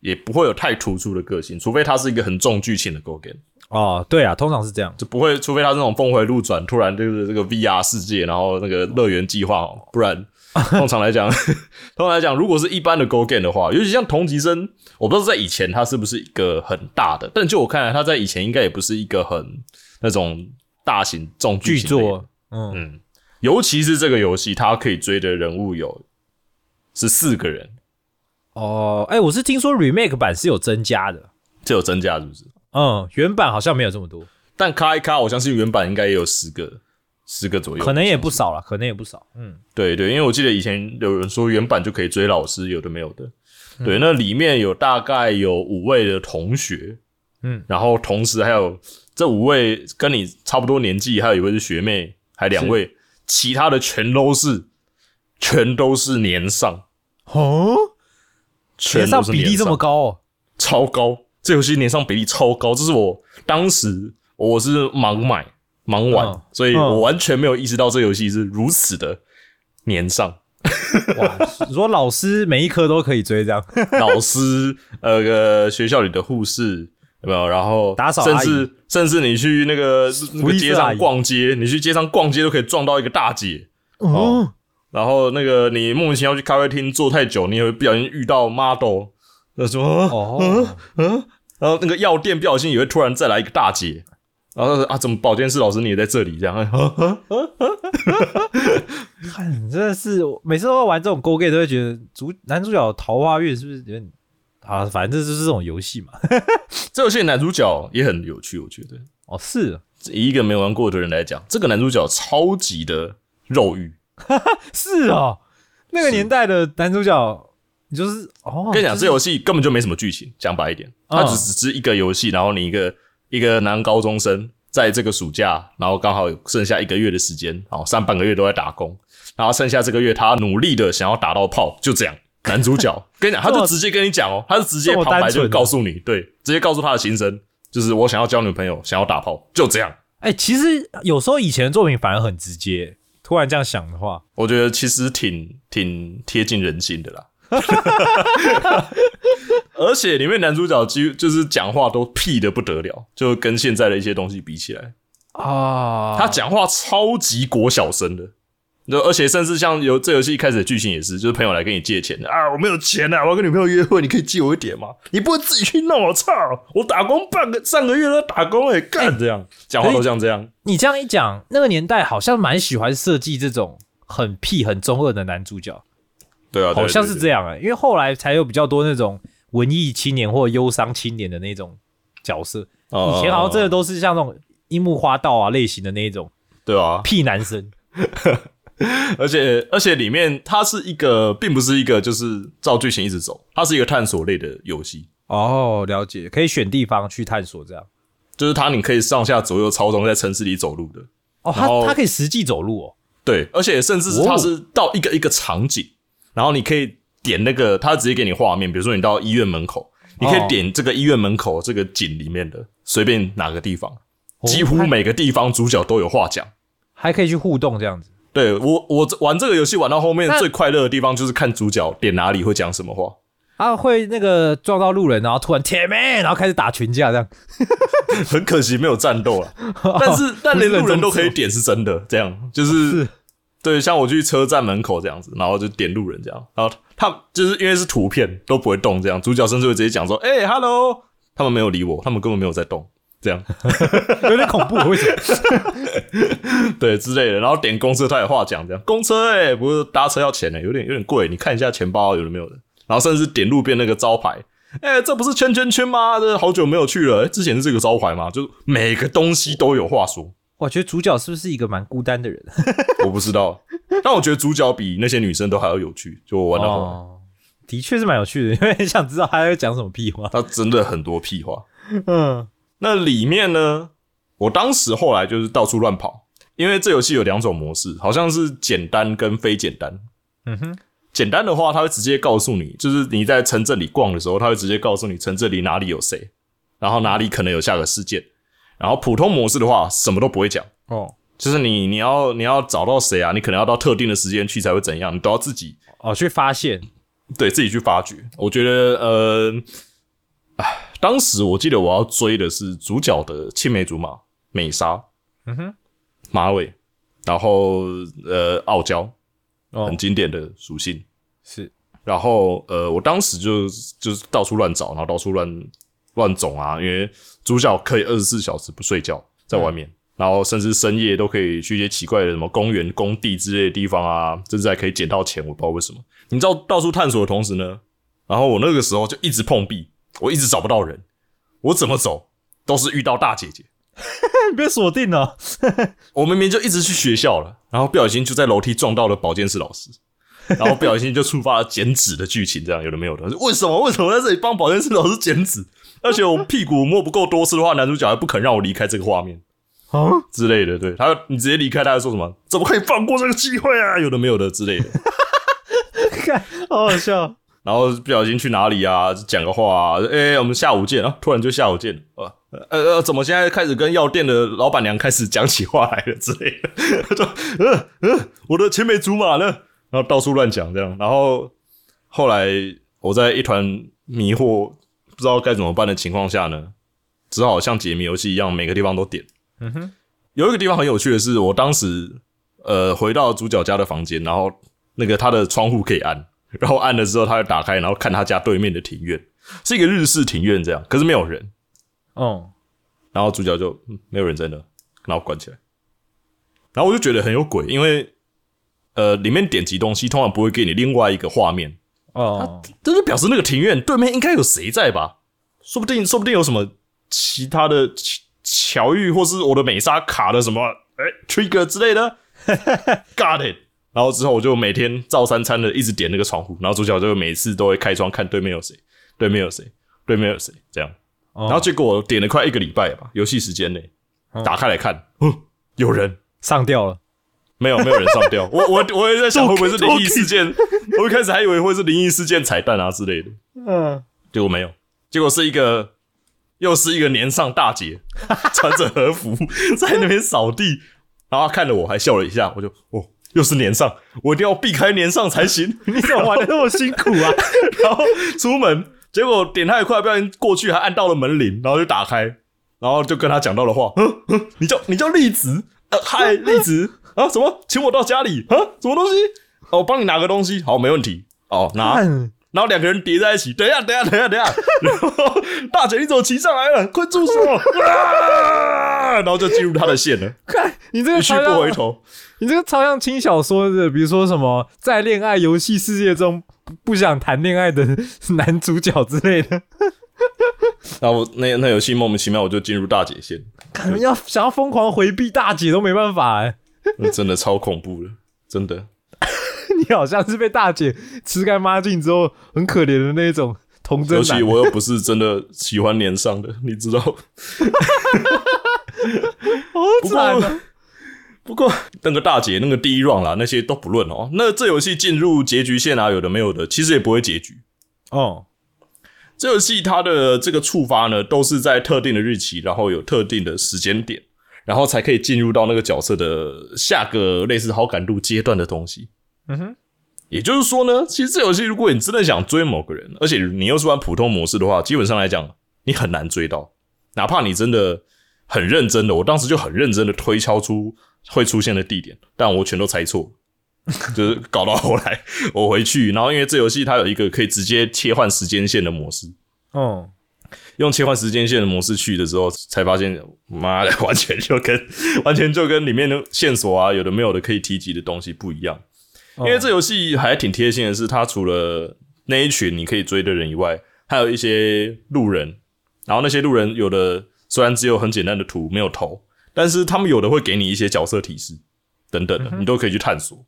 也不会有太突出的个性，除非他是一个很重剧情的 Go Game。哦，对啊，通常是这样。就不会，除非他是那种峰回路转，突然就是这个 VR 世界，然后那个乐园计划哦，不然 通常来讲，通常来讲，如果是一般的 Go Game 的话，尤其像同级生，我不知道在以前它是不是一个很大的，但就我看来，它在以前应该也不是一个很那种大型重剧剧作，嗯，嗯，尤其是这个游戏，它可以追的人物有是四个人，哦，哎，我是听说 remake 版是有增加的，这有增加是不是？嗯，原版好像没有这么多，但咔一咔，我相信原版应该也有十个，十个左右，可能也不少了，可能也不少。嗯，对对，因为我记得以前有人说原版就可以追老师，有的没有的。对，那里面有大概有五位的同学，嗯，然后同时还有这五位跟你差不多年纪，还有一位是学妹，还两位，其他的全都是全都是年上，哦，全年上比例这么高哦，超高，这游戏年上比例超高，这是我当时我是盲买盲玩，嗯所以嗯我完全没有意识到这游戏是如此的年上。哇！你说老师每一科都可以追这样，老师，呃，个学校里的护士有没有？然后打扫甚至甚至你去那个那个街上逛街，你去街上逛街都可以撞到一个大姐。哦，然后那个你莫名其妙去咖啡厅坐太久，你也会不小心遇到 model，那什么，哦，然后那个药店不小心也会突然再来一个大姐。然后他说啊，怎么保健室老师你也在这里？这样，看真的是每次都要玩这种 Go Game 都会觉得主男主角桃花运是不是有点啊？反正这就是这种游戏嘛。这游戏男主角也很有趣，我觉得。哦，是以一个没玩过的人来讲，这个男主角超级的肉欲。是哦，那个年代的男主角，你就是哦，跟你讲，就是这游戏根本就没什么剧情，讲白一点，它嗯只只是一个游戏，然后你一个一个男高中生在这个暑假，然后刚好有剩下一个月的时间，然后上半个月都在打工，然后剩下这个月他努力的想要打到炮，就这样。男主角跟你讲，他就直接跟你讲哦，他是直接旁白就告诉你，对，直接告诉他的心声，就是我想要交女朋友，想要打炮，就这样。哎、其实有时候以前的作品反而很直接。突然这样想的话，我觉得其实挺挺贴近人心的啦。而且里面男主角几乎就是讲话都屁的不得了，就跟现在的一些东西比起来，啊，他讲话超级国小生的，就而且甚至像游这游戏一开始的剧情也是，就是朋友来跟你借钱的啊，我没有钱啊，我要跟女朋友约会，你可以借我一点吗？你不会自己去弄？我操！我打工半个上个月都打工哎、干这样讲话都像这样。你这样一讲，那个年代好像蛮喜欢设计这种很屁、很中二的男主角，对啊，好像是这样。样哎、因为后来才有比较多那种文艺青年或忧伤青年的那种角色，哦以前好像真的都是像那种樱木花道啊类型的那一种对啊，屁男生。而且而且里面它是一个，并不是一个就是照剧情一直走，它是一个探索类的游戏。哦，了解，可以选地方去探索这样。就是它，你可以上下左右操纵在城市里走路的，哦，它它可以实际走路哦。对，而且甚至它是到一个一个场景，然后你可以点那个，他直接给你画面，比如说你到医院门口，你可以哦点这个医院门口这个景里面的随便哪个地方，哦几乎每个地方主角都有话讲。还可以去互动这样子。对我，我玩这个游戏玩到后面最快乐的地方就是看主角点哪里会讲什么话，啊，会那个撞到路人，然后突然铁妹，然后开始打群架这样。很可惜没有战斗 了。但是但连路人都可以点是真的，这样就是是对，像我去车站门口这样子，然后就点路人这样，然后他就是因为是图片都不会动，这样主角甚至会直接讲说：“哎、h e l l o 他们没有理我，他们根本没有在动，这样 有点恐怖，为什么？对之类的。然后点公车，他有话讲，这样公车哎、不是搭车要钱呢、有点有点贵，你看一下钱包有的没有的。然后甚至点路边那个招牌，哎、这不是圈圈圈吗？这好久没有去了，哎之前是这个招牌吗？就是每个东西都有话说。我觉得主角是不是一个蛮孤单的人？我不知道，但我觉得主角比那些女生都还要有趣。就我玩到后来，哦，的确是蛮有趣的，因为很想知道他在讲什么屁话。他真的很多屁话。嗯，那里面呢，我当时后来就是到处乱跑，因为这游戏有两种模式，好像是简单跟非简单。嗯哼，简单的话，他会直接告诉你，就是你在城镇里逛的时候，他会直接告诉你城镇里哪里有谁，然后哪里可能有下个事件。然后普通模式的话，什么都不会讲，哦。就是你你要你要找到谁啊，你可能要到特定的时间去才会怎样，你都要自己哦，去发现。对自己去发掘。我觉得呃，唉，当时我记得我要追的是主角的青梅竹马美莎，嗯哼，马尾，然后呃傲娇，哦。很经典的属性。是。然后呃，我当时就就是到处乱找，然后到处乱乱种啊，因为主角可以二十四小时不睡觉在外面，然后甚至深夜都可以去一些奇怪的什么公园、工地之类的地方啊，甚至还可以捡到钱，我不知道为什么。你知道到处探索的同时呢，然后我那个时候就一直碰壁，我一直找不到人，我怎么走都是遇到大姐姐。被锁定了。我明明就一直去学校了，然后不小心就在楼梯撞到了保健室老师，然后不小心就触发了剪纸的剧情，这样有的没有的。为什么？为什么在这里帮保健室老师剪纸？而且我屁股摸不够多次的话，男主角还不肯让我离开这个画面啊，之类的。对他，你直接离开，他还说什么？怎么可以放过这个机会啊？有的没有的之类的。看，好好笑。然后不小心去哪里啊？讲个话、啊，哎、我们下午见啊！突然就下午见了，呃呃呃，怎么现在开始跟药店的老板娘开始讲起话来了之类的？他说，呃呃，我的青梅竹马呢？然后到处乱讲这样，然后后来我在一团迷惑，不知道该怎么办的情况下呢，只好像解谜游戏一样，每个地方都点。嗯哼，有一个地方很有趣的是，我当时呃回到主角家的房间，然后那个他的窗户可以按，然后按了之后他会打开，然后看他家对面的庭院，是一个日式庭院这样，可是没有人，哦，然后主角就、嗯、没有人在那，然后关起来，然后我就觉得很有鬼，因为呃里面点击东西通常不会给你另外一个画面，哦，这就表示那个庭院对面应该有谁在吧？说不定，说不定有什么其他的巧巧遇，或是我的美莎卡的什么哎、trigger 之类的，got it。然后之后我就每天照三餐的一直点那个窗户，然后主角就每次都会开窗看对面有谁，对面有谁，对面有谁这样。然然后结果我点了快一个礼拜吧，游戏时间内打开来看，哦，有人。上吊了。没有，没有人上吊。我我我也在想会不会是灵异事件，我一开始还以为会是灵异事件彩蛋啊之类的。嗯，结果没有，结果是一个又是一个年上大姐，穿着和服 在那边扫地，然后她看着我还笑了一下，我就哦，又是年上，我一定要避开年上才行。你怎么玩的那么辛苦啊？然后出门，结果点太快，不小心过去还按到了门铃，然后就打开，然后就跟他讲到了话，嗯嗯，你叫你叫栗子，呃，嗨，栗子，啊，什么？请我到家里啊？什么东西？哦，我帮你拿个东西，好，没问题。哦，拿。然后两个人叠在一起，等一下，等一下，等一下，等一下。然后大姐，你怎么骑上来了？快住手！啊！然后就进入他的线了，看你这个一去不回头。你这个超像轻小说的，比如说什么在恋爱游戏世界中不不想谈恋爱的男主角之类的，然后那那游戏莫名其妙我就进入大姐线，可能要想要疯狂回避大姐都没办法哎。那 真的超恐怖的，真的。你好像是被大姐吃干抹净之后很可怜的那种童真男。尤其我又不是真的喜欢年上的，你知道。好不惨啊！过不过那个大姐那个第一 round 啦，那些都不论哦。那这游戏进入结局线啊，有的没有的，其实也不会结局。哦，这游戏它的这个触发呢，都是在特定的日期，然后有特定的时间点，然后才可以进入到那个角色的下个类似好感度阶段的东西。嗯哼，也就是说呢，其实这游戏如果你真的想追某个人，而且你又是玩普通模式的话，基本上来讲你很难追到，哪怕你真的很认真的，我当时就很认真的推敲出会出现的地点，但我全都猜错，就是搞到后来我回去，然后因为这游戏它有一个可以直接切换时间线的模式，哦，用切换时间线的模式去的时候，才发现妈的，完全就跟完全就跟里面的线索啊，有的没有的可以提及的东西不一样。因为这游戏还挺贴心的是，它除了那一群你可以追的人以外，还有一些路人。然后那些路人有的虽然只有很简单的图没有头，但是他们有的会给你一些角色提示等等的，你都可以去探索。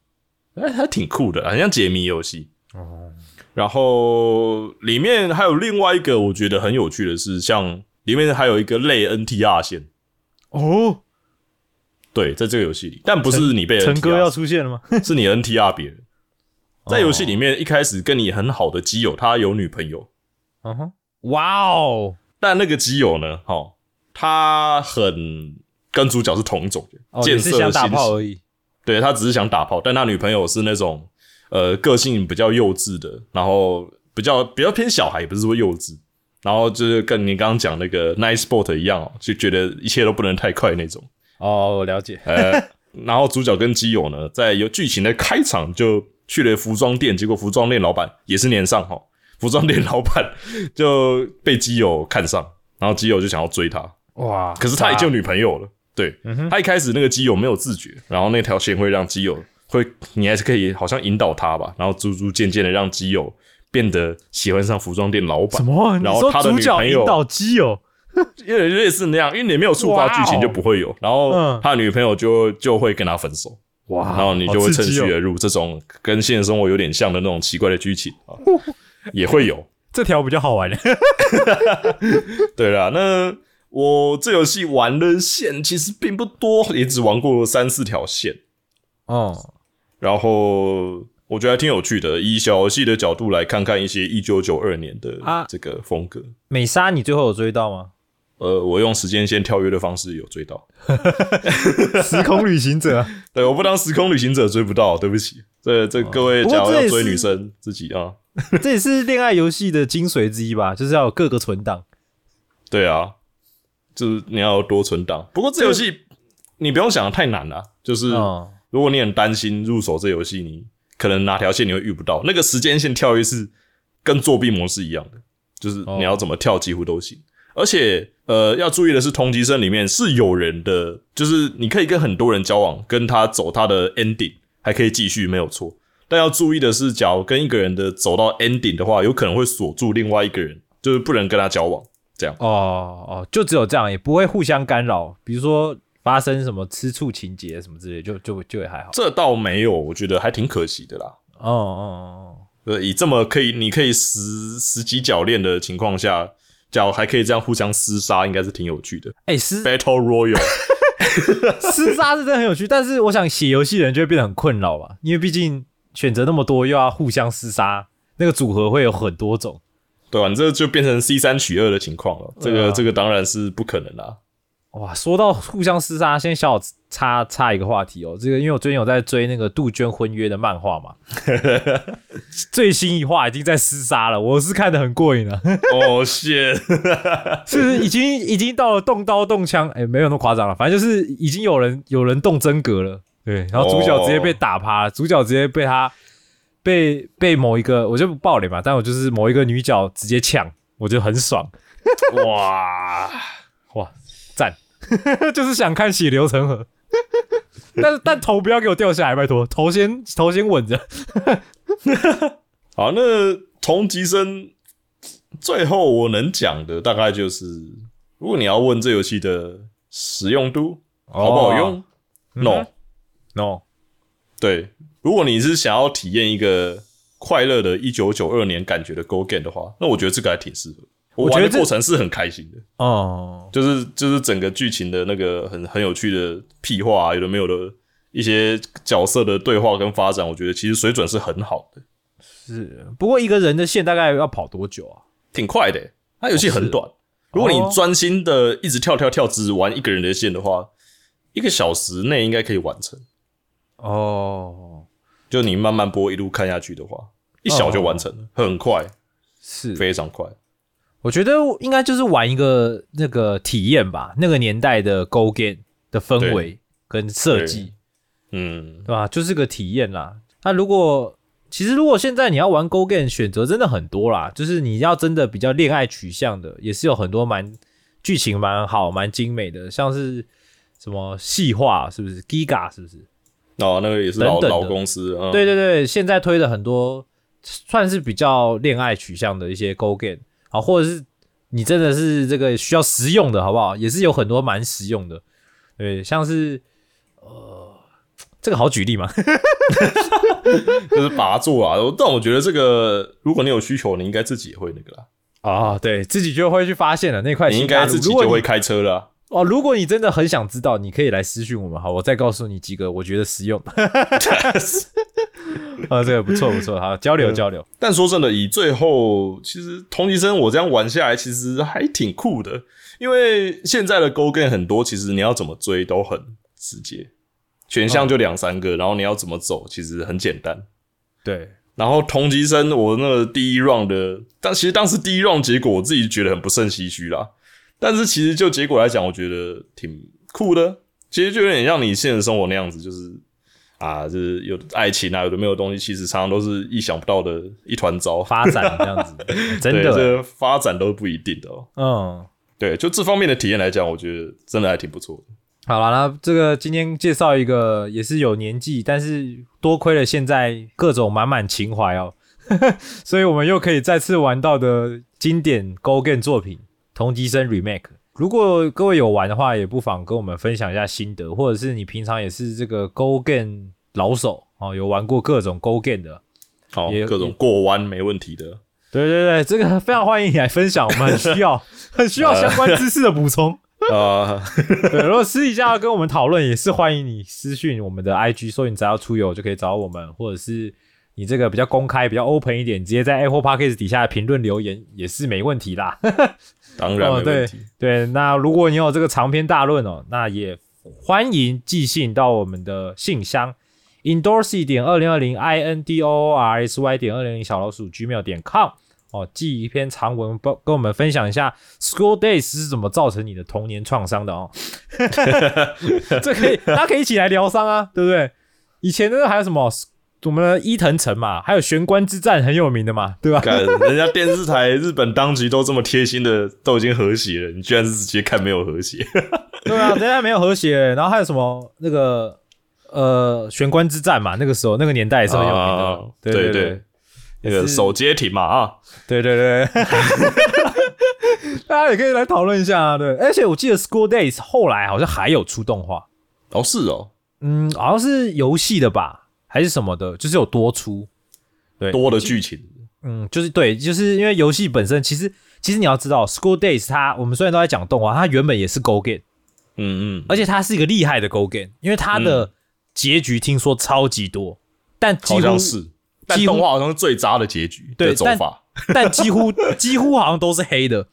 哎，还挺酷的，很像解谜游戏。哦，然后里面还有另外一个我觉得很有趣的是，像里面还有一个类 NTR 线，哦，对，在这个游戏里，但不是你被陈哥要出现了吗？是你 NTR 别人。在游戏里面，一开始跟你很好的基友，他有女朋友，嗯哼，哇哦，但那个基友呢，哈，他很跟主角是同一种人，哦，见也是想打炮而已。对他只是想打炮，但他女朋友是那种呃个性比较幼稚的，然后比较比较偏小孩，也不是说幼稚，然后就是跟你刚刚讲那个 Nice Sport 一样哦，就觉得一切都不能太快那种。哦，我了解。呃，然后主角跟基友呢，在有剧情的开场就去了服装店，结果服装店老板也是年上哈，服装店老板就被基友看上，然后基友就想要追他，哇，可是他已经有女朋友了。对、他一开始那个基友没有自觉，然后那条线会让基友会，你还是可以好像引导他吧，然后逐逐渐渐的让基友变得喜欢上服装店老板。什么？然后他的女朋友引导基友？因为类似那样，因为你没有触发剧情就不会有，然后嗯他的女朋友就就会跟他分手，哇然后你就会趁虚而入，这种跟现实生活有点像的那种奇怪的剧情啊，也会有。这条比较好玩。对啦，那我这游戏玩的线其实并不多，也只玩过三四条线，哦，然后我觉得还挺有趣的。以小游戏的角度来看看一些一九九二年的啊这个风格，美莎，你最后有追到吗？呃，我用时间线跳跃的方式有追到。时空旅行者，对，我不当时空旅行者追不到，对不起。这这各位，假如要追女生，自己啊，这也是恋爱游戏的精髓之一吧？就是要有各个存档。对啊，就是你要多存档。不过这游戏你不用想的太难了，就是哦，如果你很担心入手这游戏，你可能哪条线你会遇不到，那个时间线跳跃是跟作弊模式一样的，就是你要怎么跳几乎都行。而且呃，要注意的是，同级生里面是有人的，就是你可以跟很多人交往，跟他走他的 ending，还可以继续没有错。但要注意的是，假如跟一个人的走到 ending 的话，有可能会锁住另外一个人，就是不能跟他交往。这样哦哦，就只有这样，也不会互相干扰。比如说发生什么吃醋情节什么之类，就就就也还好。这倒没有，我觉得还挺可惜的啦。哦哦呃，以这么可以，你可以十十几脚练的情况下，脚还可以这样互相厮杀，应该是挺有趣的。哦，哎，厮 Battle Royale，厮杀是真的很有趣，但是我想写游戏的人就会变得很困扰吧，因为毕竟选择那么多，又要互相厮杀，那个组合会有很多种。对吧、你这就变成 C 三取二的情况了。这个、这个当然是不可能啦。哇，说到互相厮杀，先小小插插一个话题哦。这个因为我最近有在追那个杜鹃婚约的漫画嘛，最新一话已经在厮杀了，我是看得很过瘾了，哦，谢，是已经已经到了动刀动枪，哎、没有那么夸张了，反正就是已经有人有人动真格了，对，然后主角直接被打趴了，主角直接被他被被某一个，我就不爆雷嘛，但我就是某一个女角直接抢，我就很爽，哇，哇，赞，就是想看血流成河。但是但头不要给我掉下来，拜托，头先头先稳着。好，那同级生最后我能讲的大概就是，如果你要问这游戏的实用度好不好用、嗯 n o 哼 no，对，如果你是想要体验一个快乐的1992年感觉的 Go Game 的话，那我觉得这个还挺适合。我觉得过程是很开心的，哦，就是就是整个剧情的那个很很有趣的屁话、啊，有的没有的一些角色的对话跟发展，我觉得其实水准是很好的，是。不过一个人的线大概要跑多久啊？挺快的欸。它游戏很短，如果你专心的一直跳跳跳，只玩一个人的线的话，一个小时内应该可以完成。哦，就你慢慢播一路看下去的话，一小就完成了，很快，是。非常快。我觉得应该就是玩一个那个体验吧，那个年代的 Go Game 的氛围跟设计，嗯，对吧？就是个体验啦。那如果其实如果现在你要玩 Go Game，选择真的很多啦，就是你要真的比较恋爱取向的，也是有很多蛮剧情蛮好、蛮精美的，像是什么细化是不是？Giga 是不是？哦，那个也是老等等老公司，嗯、对对对，现在推的很多算是比较恋爱取向的一些 Go Game，好，或者是你真的是这个需要实用的，好不好？也是有很多蛮实用的，对，像是呃，这个好举例嘛，就是把它做啊。但我觉得这个，如果你有需求，你应该自己也会那个啦，啊，对自己就会去发现了那块你应。该自己就会开车了啊。哦，如果你真的很想知道，你可以来私讯我们，好，我再告诉你几个我觉得实用的。啊，这个不错不错，好，交流交流。但说真的，以最后其实同级生我这样玩下来，其实还挺酷的。因为现在的 Go Game 很多，其实你要怎么追都很直接，选项就两三个，然后你要怎么走，其实很简单。对，然后同级生，我那个第一 round 的，但其实当时第一 round 结果我自己觉得很不胜唏嘘啦。但是其实就结果来讲，我觉得挺酷的。其实就有点像你现实生活那样子，就是啊，就是有爱情啊，有的没有东西，其实常常都是意想不到的一团糟。发展这样子，真对，的，这个发展都不一定的哦。嗯。对，就这方面的体验来讲，我觉得真的还挺不错的。好了，那这个今天介绍一个也是有年纪，但是多亏了现在各种满满情怀哦，所以我们又可以再次玩到的经典 Go Game 作品《同级生 Remake》。如果各位有玩的话，也不妨跟我们分享一下心得，或者是你平常也是这个 Go Game 老手哦，有玩过各种 Go Game 的，好，也各种过弯没问题的。对对对，这个非常欢迎你来分享，我们很需要 很需要相关知识的补充。啊、对，如果私底下要跟我们讨论，也是欢迎你私讯我们的 IG，说你只要出游就可以找我们，或者是你这个比较公开、比较 open 一点，直接在 Apple Podcast 底下评论留言也是没问题啦。当然对问题。对，那如果你有这个长篇大论哦，那也欢迎寄信到我们的信箱 endorsy 点二零二零 i n d o r s y 点二零零小老鼠 gmail 点 com 哦，寄一篇长文，跟跟我们分享一下 school days 是怎么造成你的童年创伤的哦。这可以，大家可以一起来疗伤啊，对不对？以前那个还有什么？我们的伊藤城嘛，还有玄关之战很有名的嘛，对吧？干，人家电视台日本当局都这么贴心的，都已经和谐了，你居然是直接看没有和谐。对啊，人家没有和谐，然后还有什么那个呃玄关之战嘛，那个时候那个年代也是很有名的，啊对对那个手接艇嘛啊，对对对，大家也可以来讨论一下啊。对，而且我记得 School Days 后来好像还有出动画，哦是哦，嗯，好像是游戏的吧，还是什么的，就是有多出。对，多的剧情，嗯，就是对，就是因为游戏本身其实其实你要知道，School Days 它我们虽然都在讲动画，它原本也是 Go Game，嗯嗯，而且它是一个厉害的 Go Game，因为它的结局听说超级多，但几乎好像是，但动画好像是最渣的结局对的走法，但几乎几乎好像都是黑的，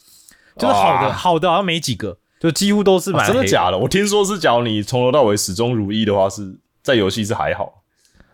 就是好的好的好像没几个，就几乎都是蛮、啊真的。假的？我听说是，假如你从头到尾始终如一的话，是在游戏是还好，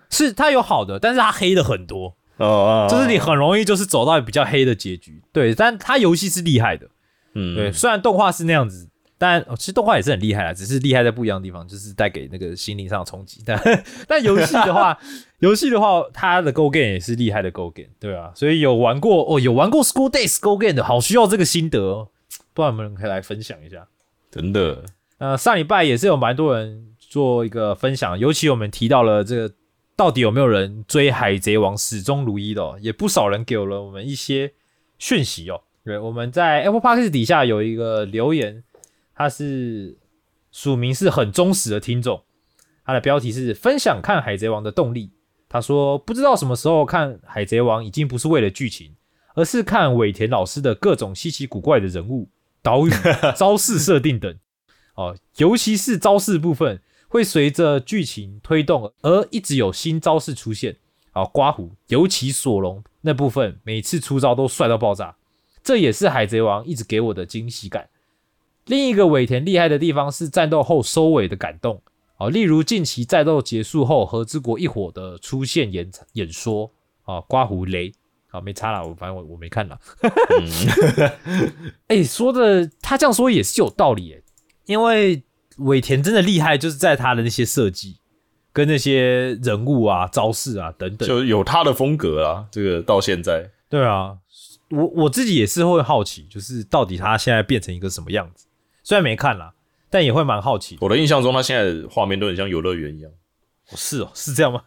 是它有好的，但是它黑的很多，哦，就是你很容易就是走到比较黑的结局。对，但它游戏是厉害的，嗯。对，虽然动画是那样子，但、哦、其实动画也是很厉害啦，只是厉害在不一样的地方，就是带给那个心灵上的冲击。但 但游戏的话，游戏的话，它的 Go Game 也是厉害的 Go Game，对啊，所以有玩过哦，有玩过 School Days Go Game 的，好需要这个心得哦，不知道有没有人可以来分享一下？真的，呃，上礼拜也是有蛮多人做一个分享，尤其我们提到了这个，到底有没有人追《海贼王》始终如一的、哦，也不少人给了我们一些讯息哦。对，我们在 Apple Podcast 底下有一个留言，他是署名是很忠实的听众，他的标题是分享看《海贼王》的动力。他说不知道什么时候看《海贼王》已经不是为了剧情，而是看尾田老师的各种稀奇古怪的人物、岛屿、招式设定等。哦，尤其是招式部分，会随着剧情推动而一直有新招式出现。啊，刮胡，尤其索隆那部分，每次出招都帅到爆炸，这也是海贼王一直给我的惊喜感。另一个尾田厉害的地方是战斗后收尾的感动。哦，例如近期战斗结束后，和之国一伙的出现演演说。啊，刮胡雷。啊，没差了，我反正我我没看了。哎、说的他这样说也是有道理耶，因为尾田真的厉害，就是在他的那些设计跟那些人物啊、招式啊等等。就有他的风格啊。这个到现在，对啊，我我自己也是会好奇，就是到底他现在变成一个什么样子。虽然没看啦，但也会蛮好奇。我的印象中，他现在的画面都很像游乐园一样，哦是哦，是这样吗？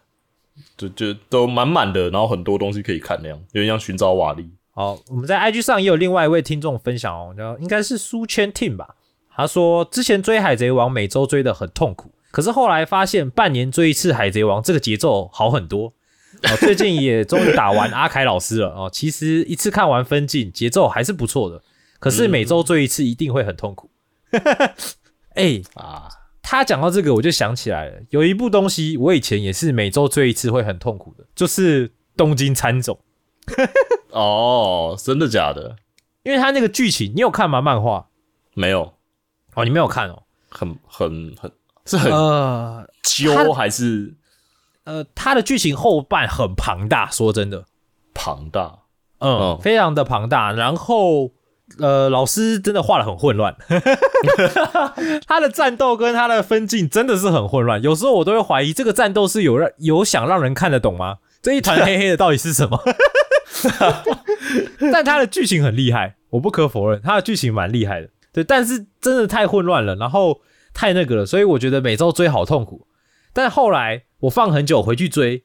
就就都满满的，然后很多东西可以看那样，有点像寻找瓦力。好，我们在 IG 上也有另外一位听众分享哦，叫应该是苏圈 Team 吧。他说之前追海贼王每周追的很痛苦，可是后来发现半年追一次海贼王这个节奏好很多。哦，最近也终于打完阿凯老师了哦。其实一次看完分镜，节奏还是不错的，可是每周追一次一定会很痛苦。哎、啊，他讲到这个，我就想起来了，有一部东西我以前也是每周追一次会很痛苦的，就是《东京喰种》，哦，真的假的？因为他那个剧情，你有看吗？漫画没有，哦，你没有看哦。很很很是很呃揪还是呃，它的剧情后半很庞大，说真的，庞大？嗯，嗯非常的庞大。然后呃，老师真的画的很混乱，他的战斗跟他的分镜真的是很混乱。有时候我都会怀疑，这个战斗是有让有想让人看得懂吗？这一团黑黑的到底是什么？但他的剧情很厉害，我不可否认，他的剧情蛮厉害的。对，但是真的太混乱了，然后太那个了，所以我觉得每周追好痛苦。但后来我放很久回去追，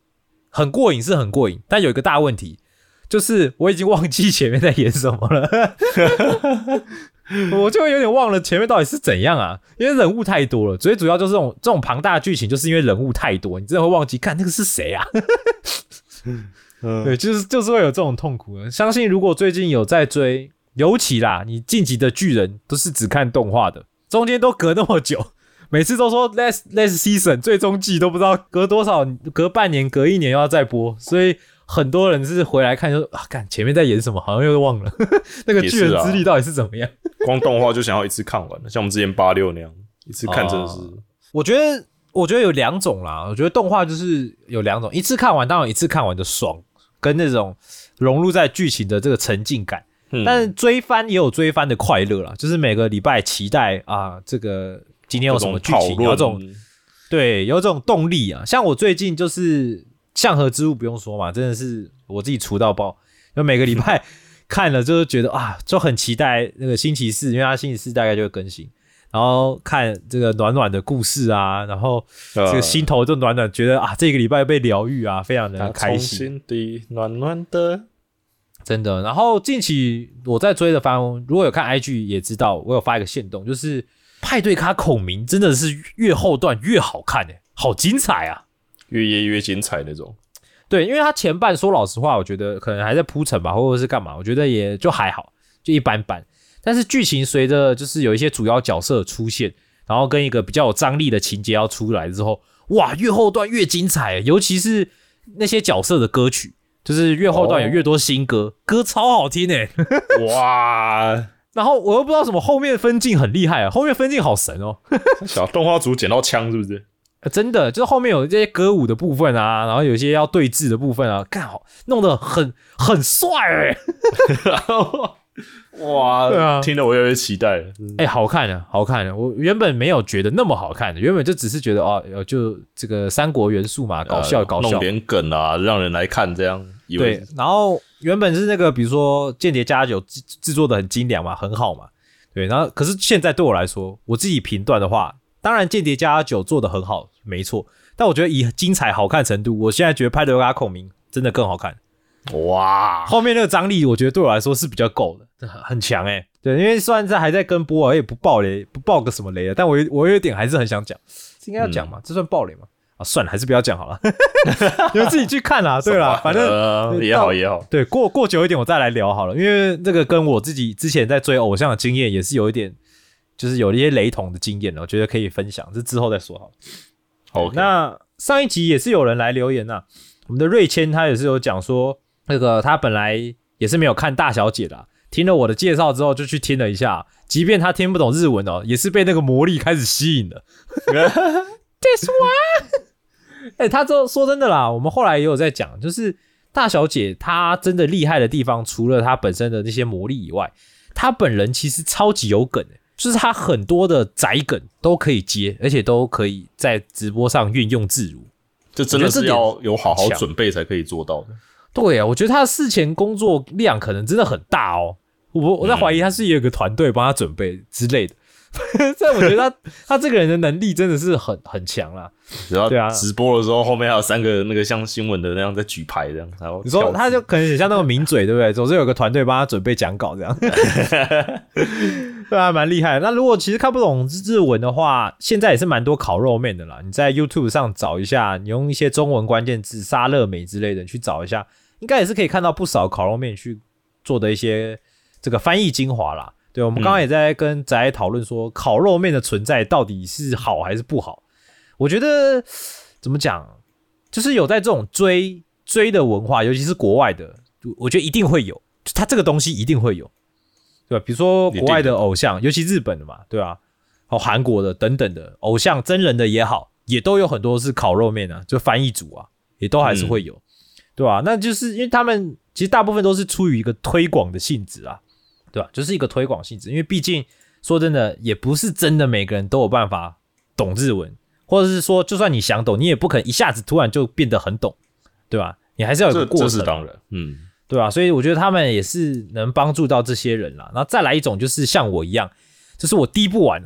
很过瘾是很过瘾，但有一个大问题，就是我已经忘记前面在演什么了，我就会有点忘了前面到底是怎样啊，因为人物太多了，最主要就是这种这种庞大的剧情，就是因为人物太多，你真的会忘记看那个是谁啊。嗯，对，就是就是会有这种痛苦的。相信如果最近有在追，尤其啦，你晋级的巨人都是只看动画的，中间都隔那么久，每次都说 last last season 最终季都不知道隔多少，隔半年、隔一年又要再播，所以很多人是回来看就啊，看前面在演什么，好像又忘了 那个巨人之力到底是怎么样。光动画就想要一次看完了，像我们之前八六那样，一次看真的是哦我觉得，我觉得有两种啦。我觉得动画就是有两种，一次看完当然一次看完的爽，跟那种融入在剧情的这个沉浸感。嗯但是追番也有追番的快乐啦，就是每个礼拜期待啊，这个今天有什么剧情，有这种对，有这种动力啊。像我最近就是向和之物不用说嘛，真的是我自己除到爆，就每个礼拜看了就是觉得啊，就很期待那个星期四，因为它星期四大概就会更新，然后看这个暖暖的故事啊，然后这个心头就暖暖，觉得啊这个礼拜被疗愈啊，非常的开从心。心底暖暖的。真的。然后近期我在追的番，如果有看 IG 也知道，我有发一个线动，就是派对咖孔明真的是越后段越好看诶、好精彩啊！越夜越精彩那种。对，因为他前半说老实话，我觉得可能还在铺陈吧，或者是干嘛，我觉得也就还好，就一般般。但是剧情随着就是有一些主要角色出现，然后跟一个比较有张力的情节要出来之后，哇，越后段越精彩，尤其是那些角色的歌曲，就是越后段有越多新歌，歌超好听诶、哇，然后我又不知道什么后面分镜很厉害啊，后面分镜好神哦，小动画组捡到枪是不是？呃真的就是后面有这些歌舞的部分啊，然后有一些要对峙的部分啊，干好弄得很很帅哎、哇，对啊听得我有点期待了。哎、好看的，好看的。我原本没有觉得那么好看的，原本就只是觉得哦，呃就这个三国元素嘛，搞笑呃搞笑弄。点梗啊，让人来看这样。以为对，然后原本是那个，比如说《间谍加九》制制作的很精良嘛，很好嘛。对，然后可是现在对我来说，我自己评断的话，当然《间谍加九》做的很好，没错。但我觉得以精彩好看程度，我现在觉得《派对拉孔明》真的更好看。哇，后面那个张力，我觉得对我来说是比较够的，很很强哎、对，因为虽然在还在跟播，也不爆雷，不爆个什么雷了，但我有我有点还是很想讲，这应该要讲嘛？这算爆雷吗？啊，算了，还是不要讲好了，你们自己去看啦。对啦，反正呃也好也好。对过过久一点我再来聊好了，因为这个跟我自己之前在追偶像的经验也是有一点，就是有一些雷同的经验的，我觉得可以分享，这之后再说好了。好，那上一集也是有人来留言呐、我们的瑞谦他也是有讲说，那个他本来也是没有看大小姐的啊、听了我的介绍之后就去听了一下，即便他听不懂日文哦，也是被那个魔力开始吸引了。This one，哎、他这说真的啦，我们后来也有在讲，就是大小姐她真的厉害的地方，除了她本身的那些魔力以外，她本人其实超级有梗、欸，就是她很多的宅梗都可以接，而且都可以在直播上运用自如。就真的是要有好好准备才可以做到的。对啊，我觉得他的事前工作量可能真的很大哦。我我在怀疑他是有个团队帮他准备之类的。但我觉得他 他这个人的能力真的是很很强啦。对啊直播的时候，后面还有三个那个像新闻的那样在举牌这样，然后你说他就可能很像那个名嘴，对不对？总是有个团队帮他准备讲稿这样。对啊，蛮厉害。那如果其实看不懂日文的话，现在也是蛮多烤肉面的啦。你在 YouTube 上找一下，你用一些中文关键字“沙乐美”之类的去找一下，应该也是可以看到不少烤肉面去做的一些这个翻译精华啦。对，我们刚刚也在跟宅讨论说，烤肉面的存在到底是好还是不好？我觉得怎么讲，就是有在这种追追的文化，尤其是国外的，我我觉得一定会有，就它这个东西一定会有，对吧？比如说国外的偶像，尤其日本的嘛，对吧？哦，韩国的等等的偶像，真人的也好，也都有很多是烤肉面啊，就翻译组啊，也都还是会有，对吧？那就是因为他们其实大部分都是出于一个推广的性质啊，对吧？就是一个推广性质，因为毕竟说真的，也不是真的每个人都有办法懂日文，或者是说，就算你想懂，你也不可能一下子突然就变得很懂，对吧？你还是要有这个过程，这是当然，嗯，对吧？所以我觉得他们也是能帮助到这些人啦。然后再来一种，就是像我一样，就是我滴 不完，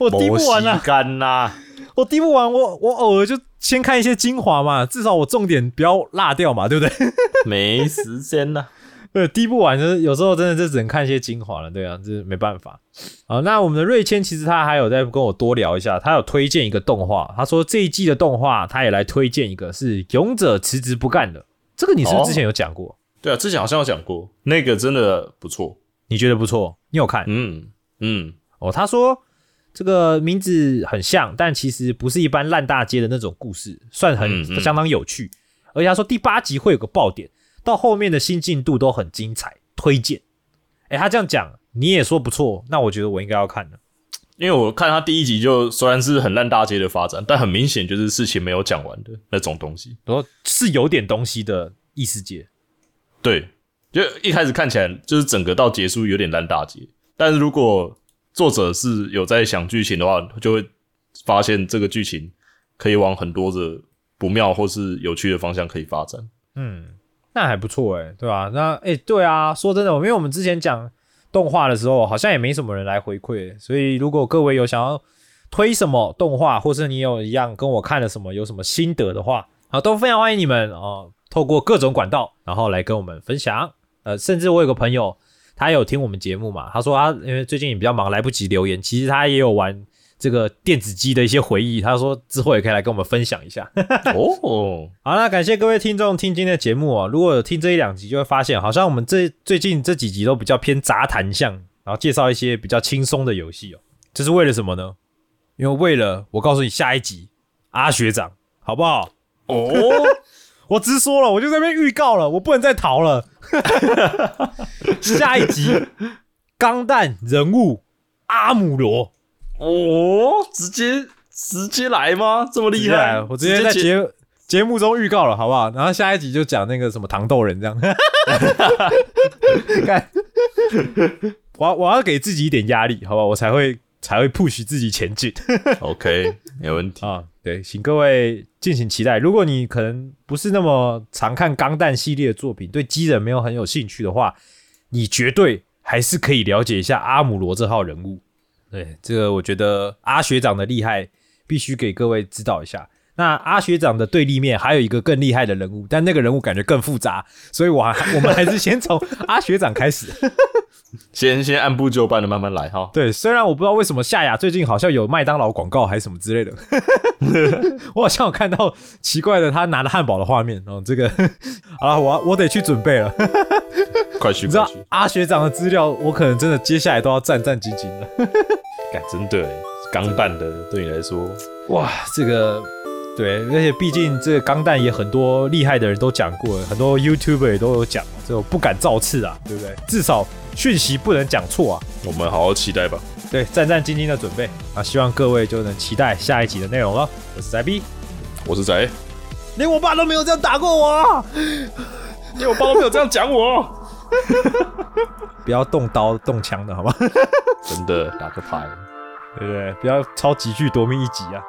我滴不完啊，干呐，我滴不完，我我偶尔就先看一些精华嘛，至少我重点不要落掉嘛，对不对？没时间呐。对，滴不完，就是有时候真的就只能看一些精华了，对啊，这没办法。啊，那我们的瑞谦其实他还有在跟我多聊一下，他有推荐一个动画，他说这一季的动画他也来推荐一个是《勇者辞职不干》的，这个你是不是之前有讲过？对啊，之前好像有讲过，那个真的不错。你觉得不错？你有看？嗯嗯，哦，他说这个名字很像，但其实不是一般烂大街的那种故事，算很、相当有趣。而且他说第八集会有个爆点，到后面的新进度都很精彩，推荐。哎，他这样讲，你也说不错，那我觉得我应该要看了。因为我看他第一集就虽然是很烂大街的发展，但很明显就是事情没有讲完的那种东西。然后是有点东西的异世界，对，就一开始看起来就是整个到结束有点烂大街，但是如果作者是有在想剧情的话，就会发现这个剧情可以往很多的不妙或是有趣的方向可以发展。嗯，那还不错哎，对吧、那哎，对啊，说真的，因为我们之前讲动画的时候，好像也没什么人来回馈，所以如果各位有想要推什么动画，或是你有一样跟我看了什么有什么心得的话，啊，都非常欢迎你们哦，透过各种管道，然后来跟我们分享。呃，甚至我有个朋友，他有听我们节目嘛，他说他因为最近也比较忙，来不及留言，其实他也有玩这个电子机的一些回忆，他说之后也可以来跟我们分享一下。哦，好，那感谢各位听众听今天的节目哦。如果有听这一两集，就会发现好像我们这最近这几集都比较偏杂谈向，然后介绍一些比较轻松的游戏哦。这是为了什么呢？因为为了我告诉你下一集阿学长好不好？哦，我直说了，我就在那边预告了，我不能再逃了。下一集钢弹人物阿姆罗哦，直接直接来吗？这么厉害？我直接在节节目中预告了，好不好？然后下一集就讲那个什么糖豆人这样。看，我要我要给自己一点压力，好吧，我才会才会 push 自己前进 OK，没问题。啊。对，请各位敬请期待。如果你可能不是那么常看钢弹系列的作品，对机人没有很有兴趣的话，你绝对还是可以了解一下阿姆罗这号人物。对，这个我觉得阿学长的厉害，必须给各位指导一下。那阿学长的对立面还有一个更厉害的人物，但那个人物感觉更复杂，所以我还我们还是先从阿学长开始。先先按部就班的慢慢来哈。对，虽然我不知道为什么夏雅最近好像有麦当劳广告还是什么之类的，我好像有看到奇怪的他拿着汉堡的画面哦。这个好了，我我得去准备了。快去你知道！阿学长的资料，我可能真的接下来都要战战兢兢了。干真的耶，钢弹的对你来说，哇，这个对，而且毕竟这个钢弹也很多厉害的人都讲过，很多 YouTuber 也都有讲，这种不敢造次啊，对不对？至少讯息不能讲错啊。我们好好期待吧。对，战战兢兢的准备啊，希望各位就能期待下一集的内容了。我是仔 B，我是仔，连我爸都没有这样打过我啊，因为我爸都没有这样讲我。不要动刀动枪的好吗？真的打个牌。对不对？不要超级剧夺命一集啊。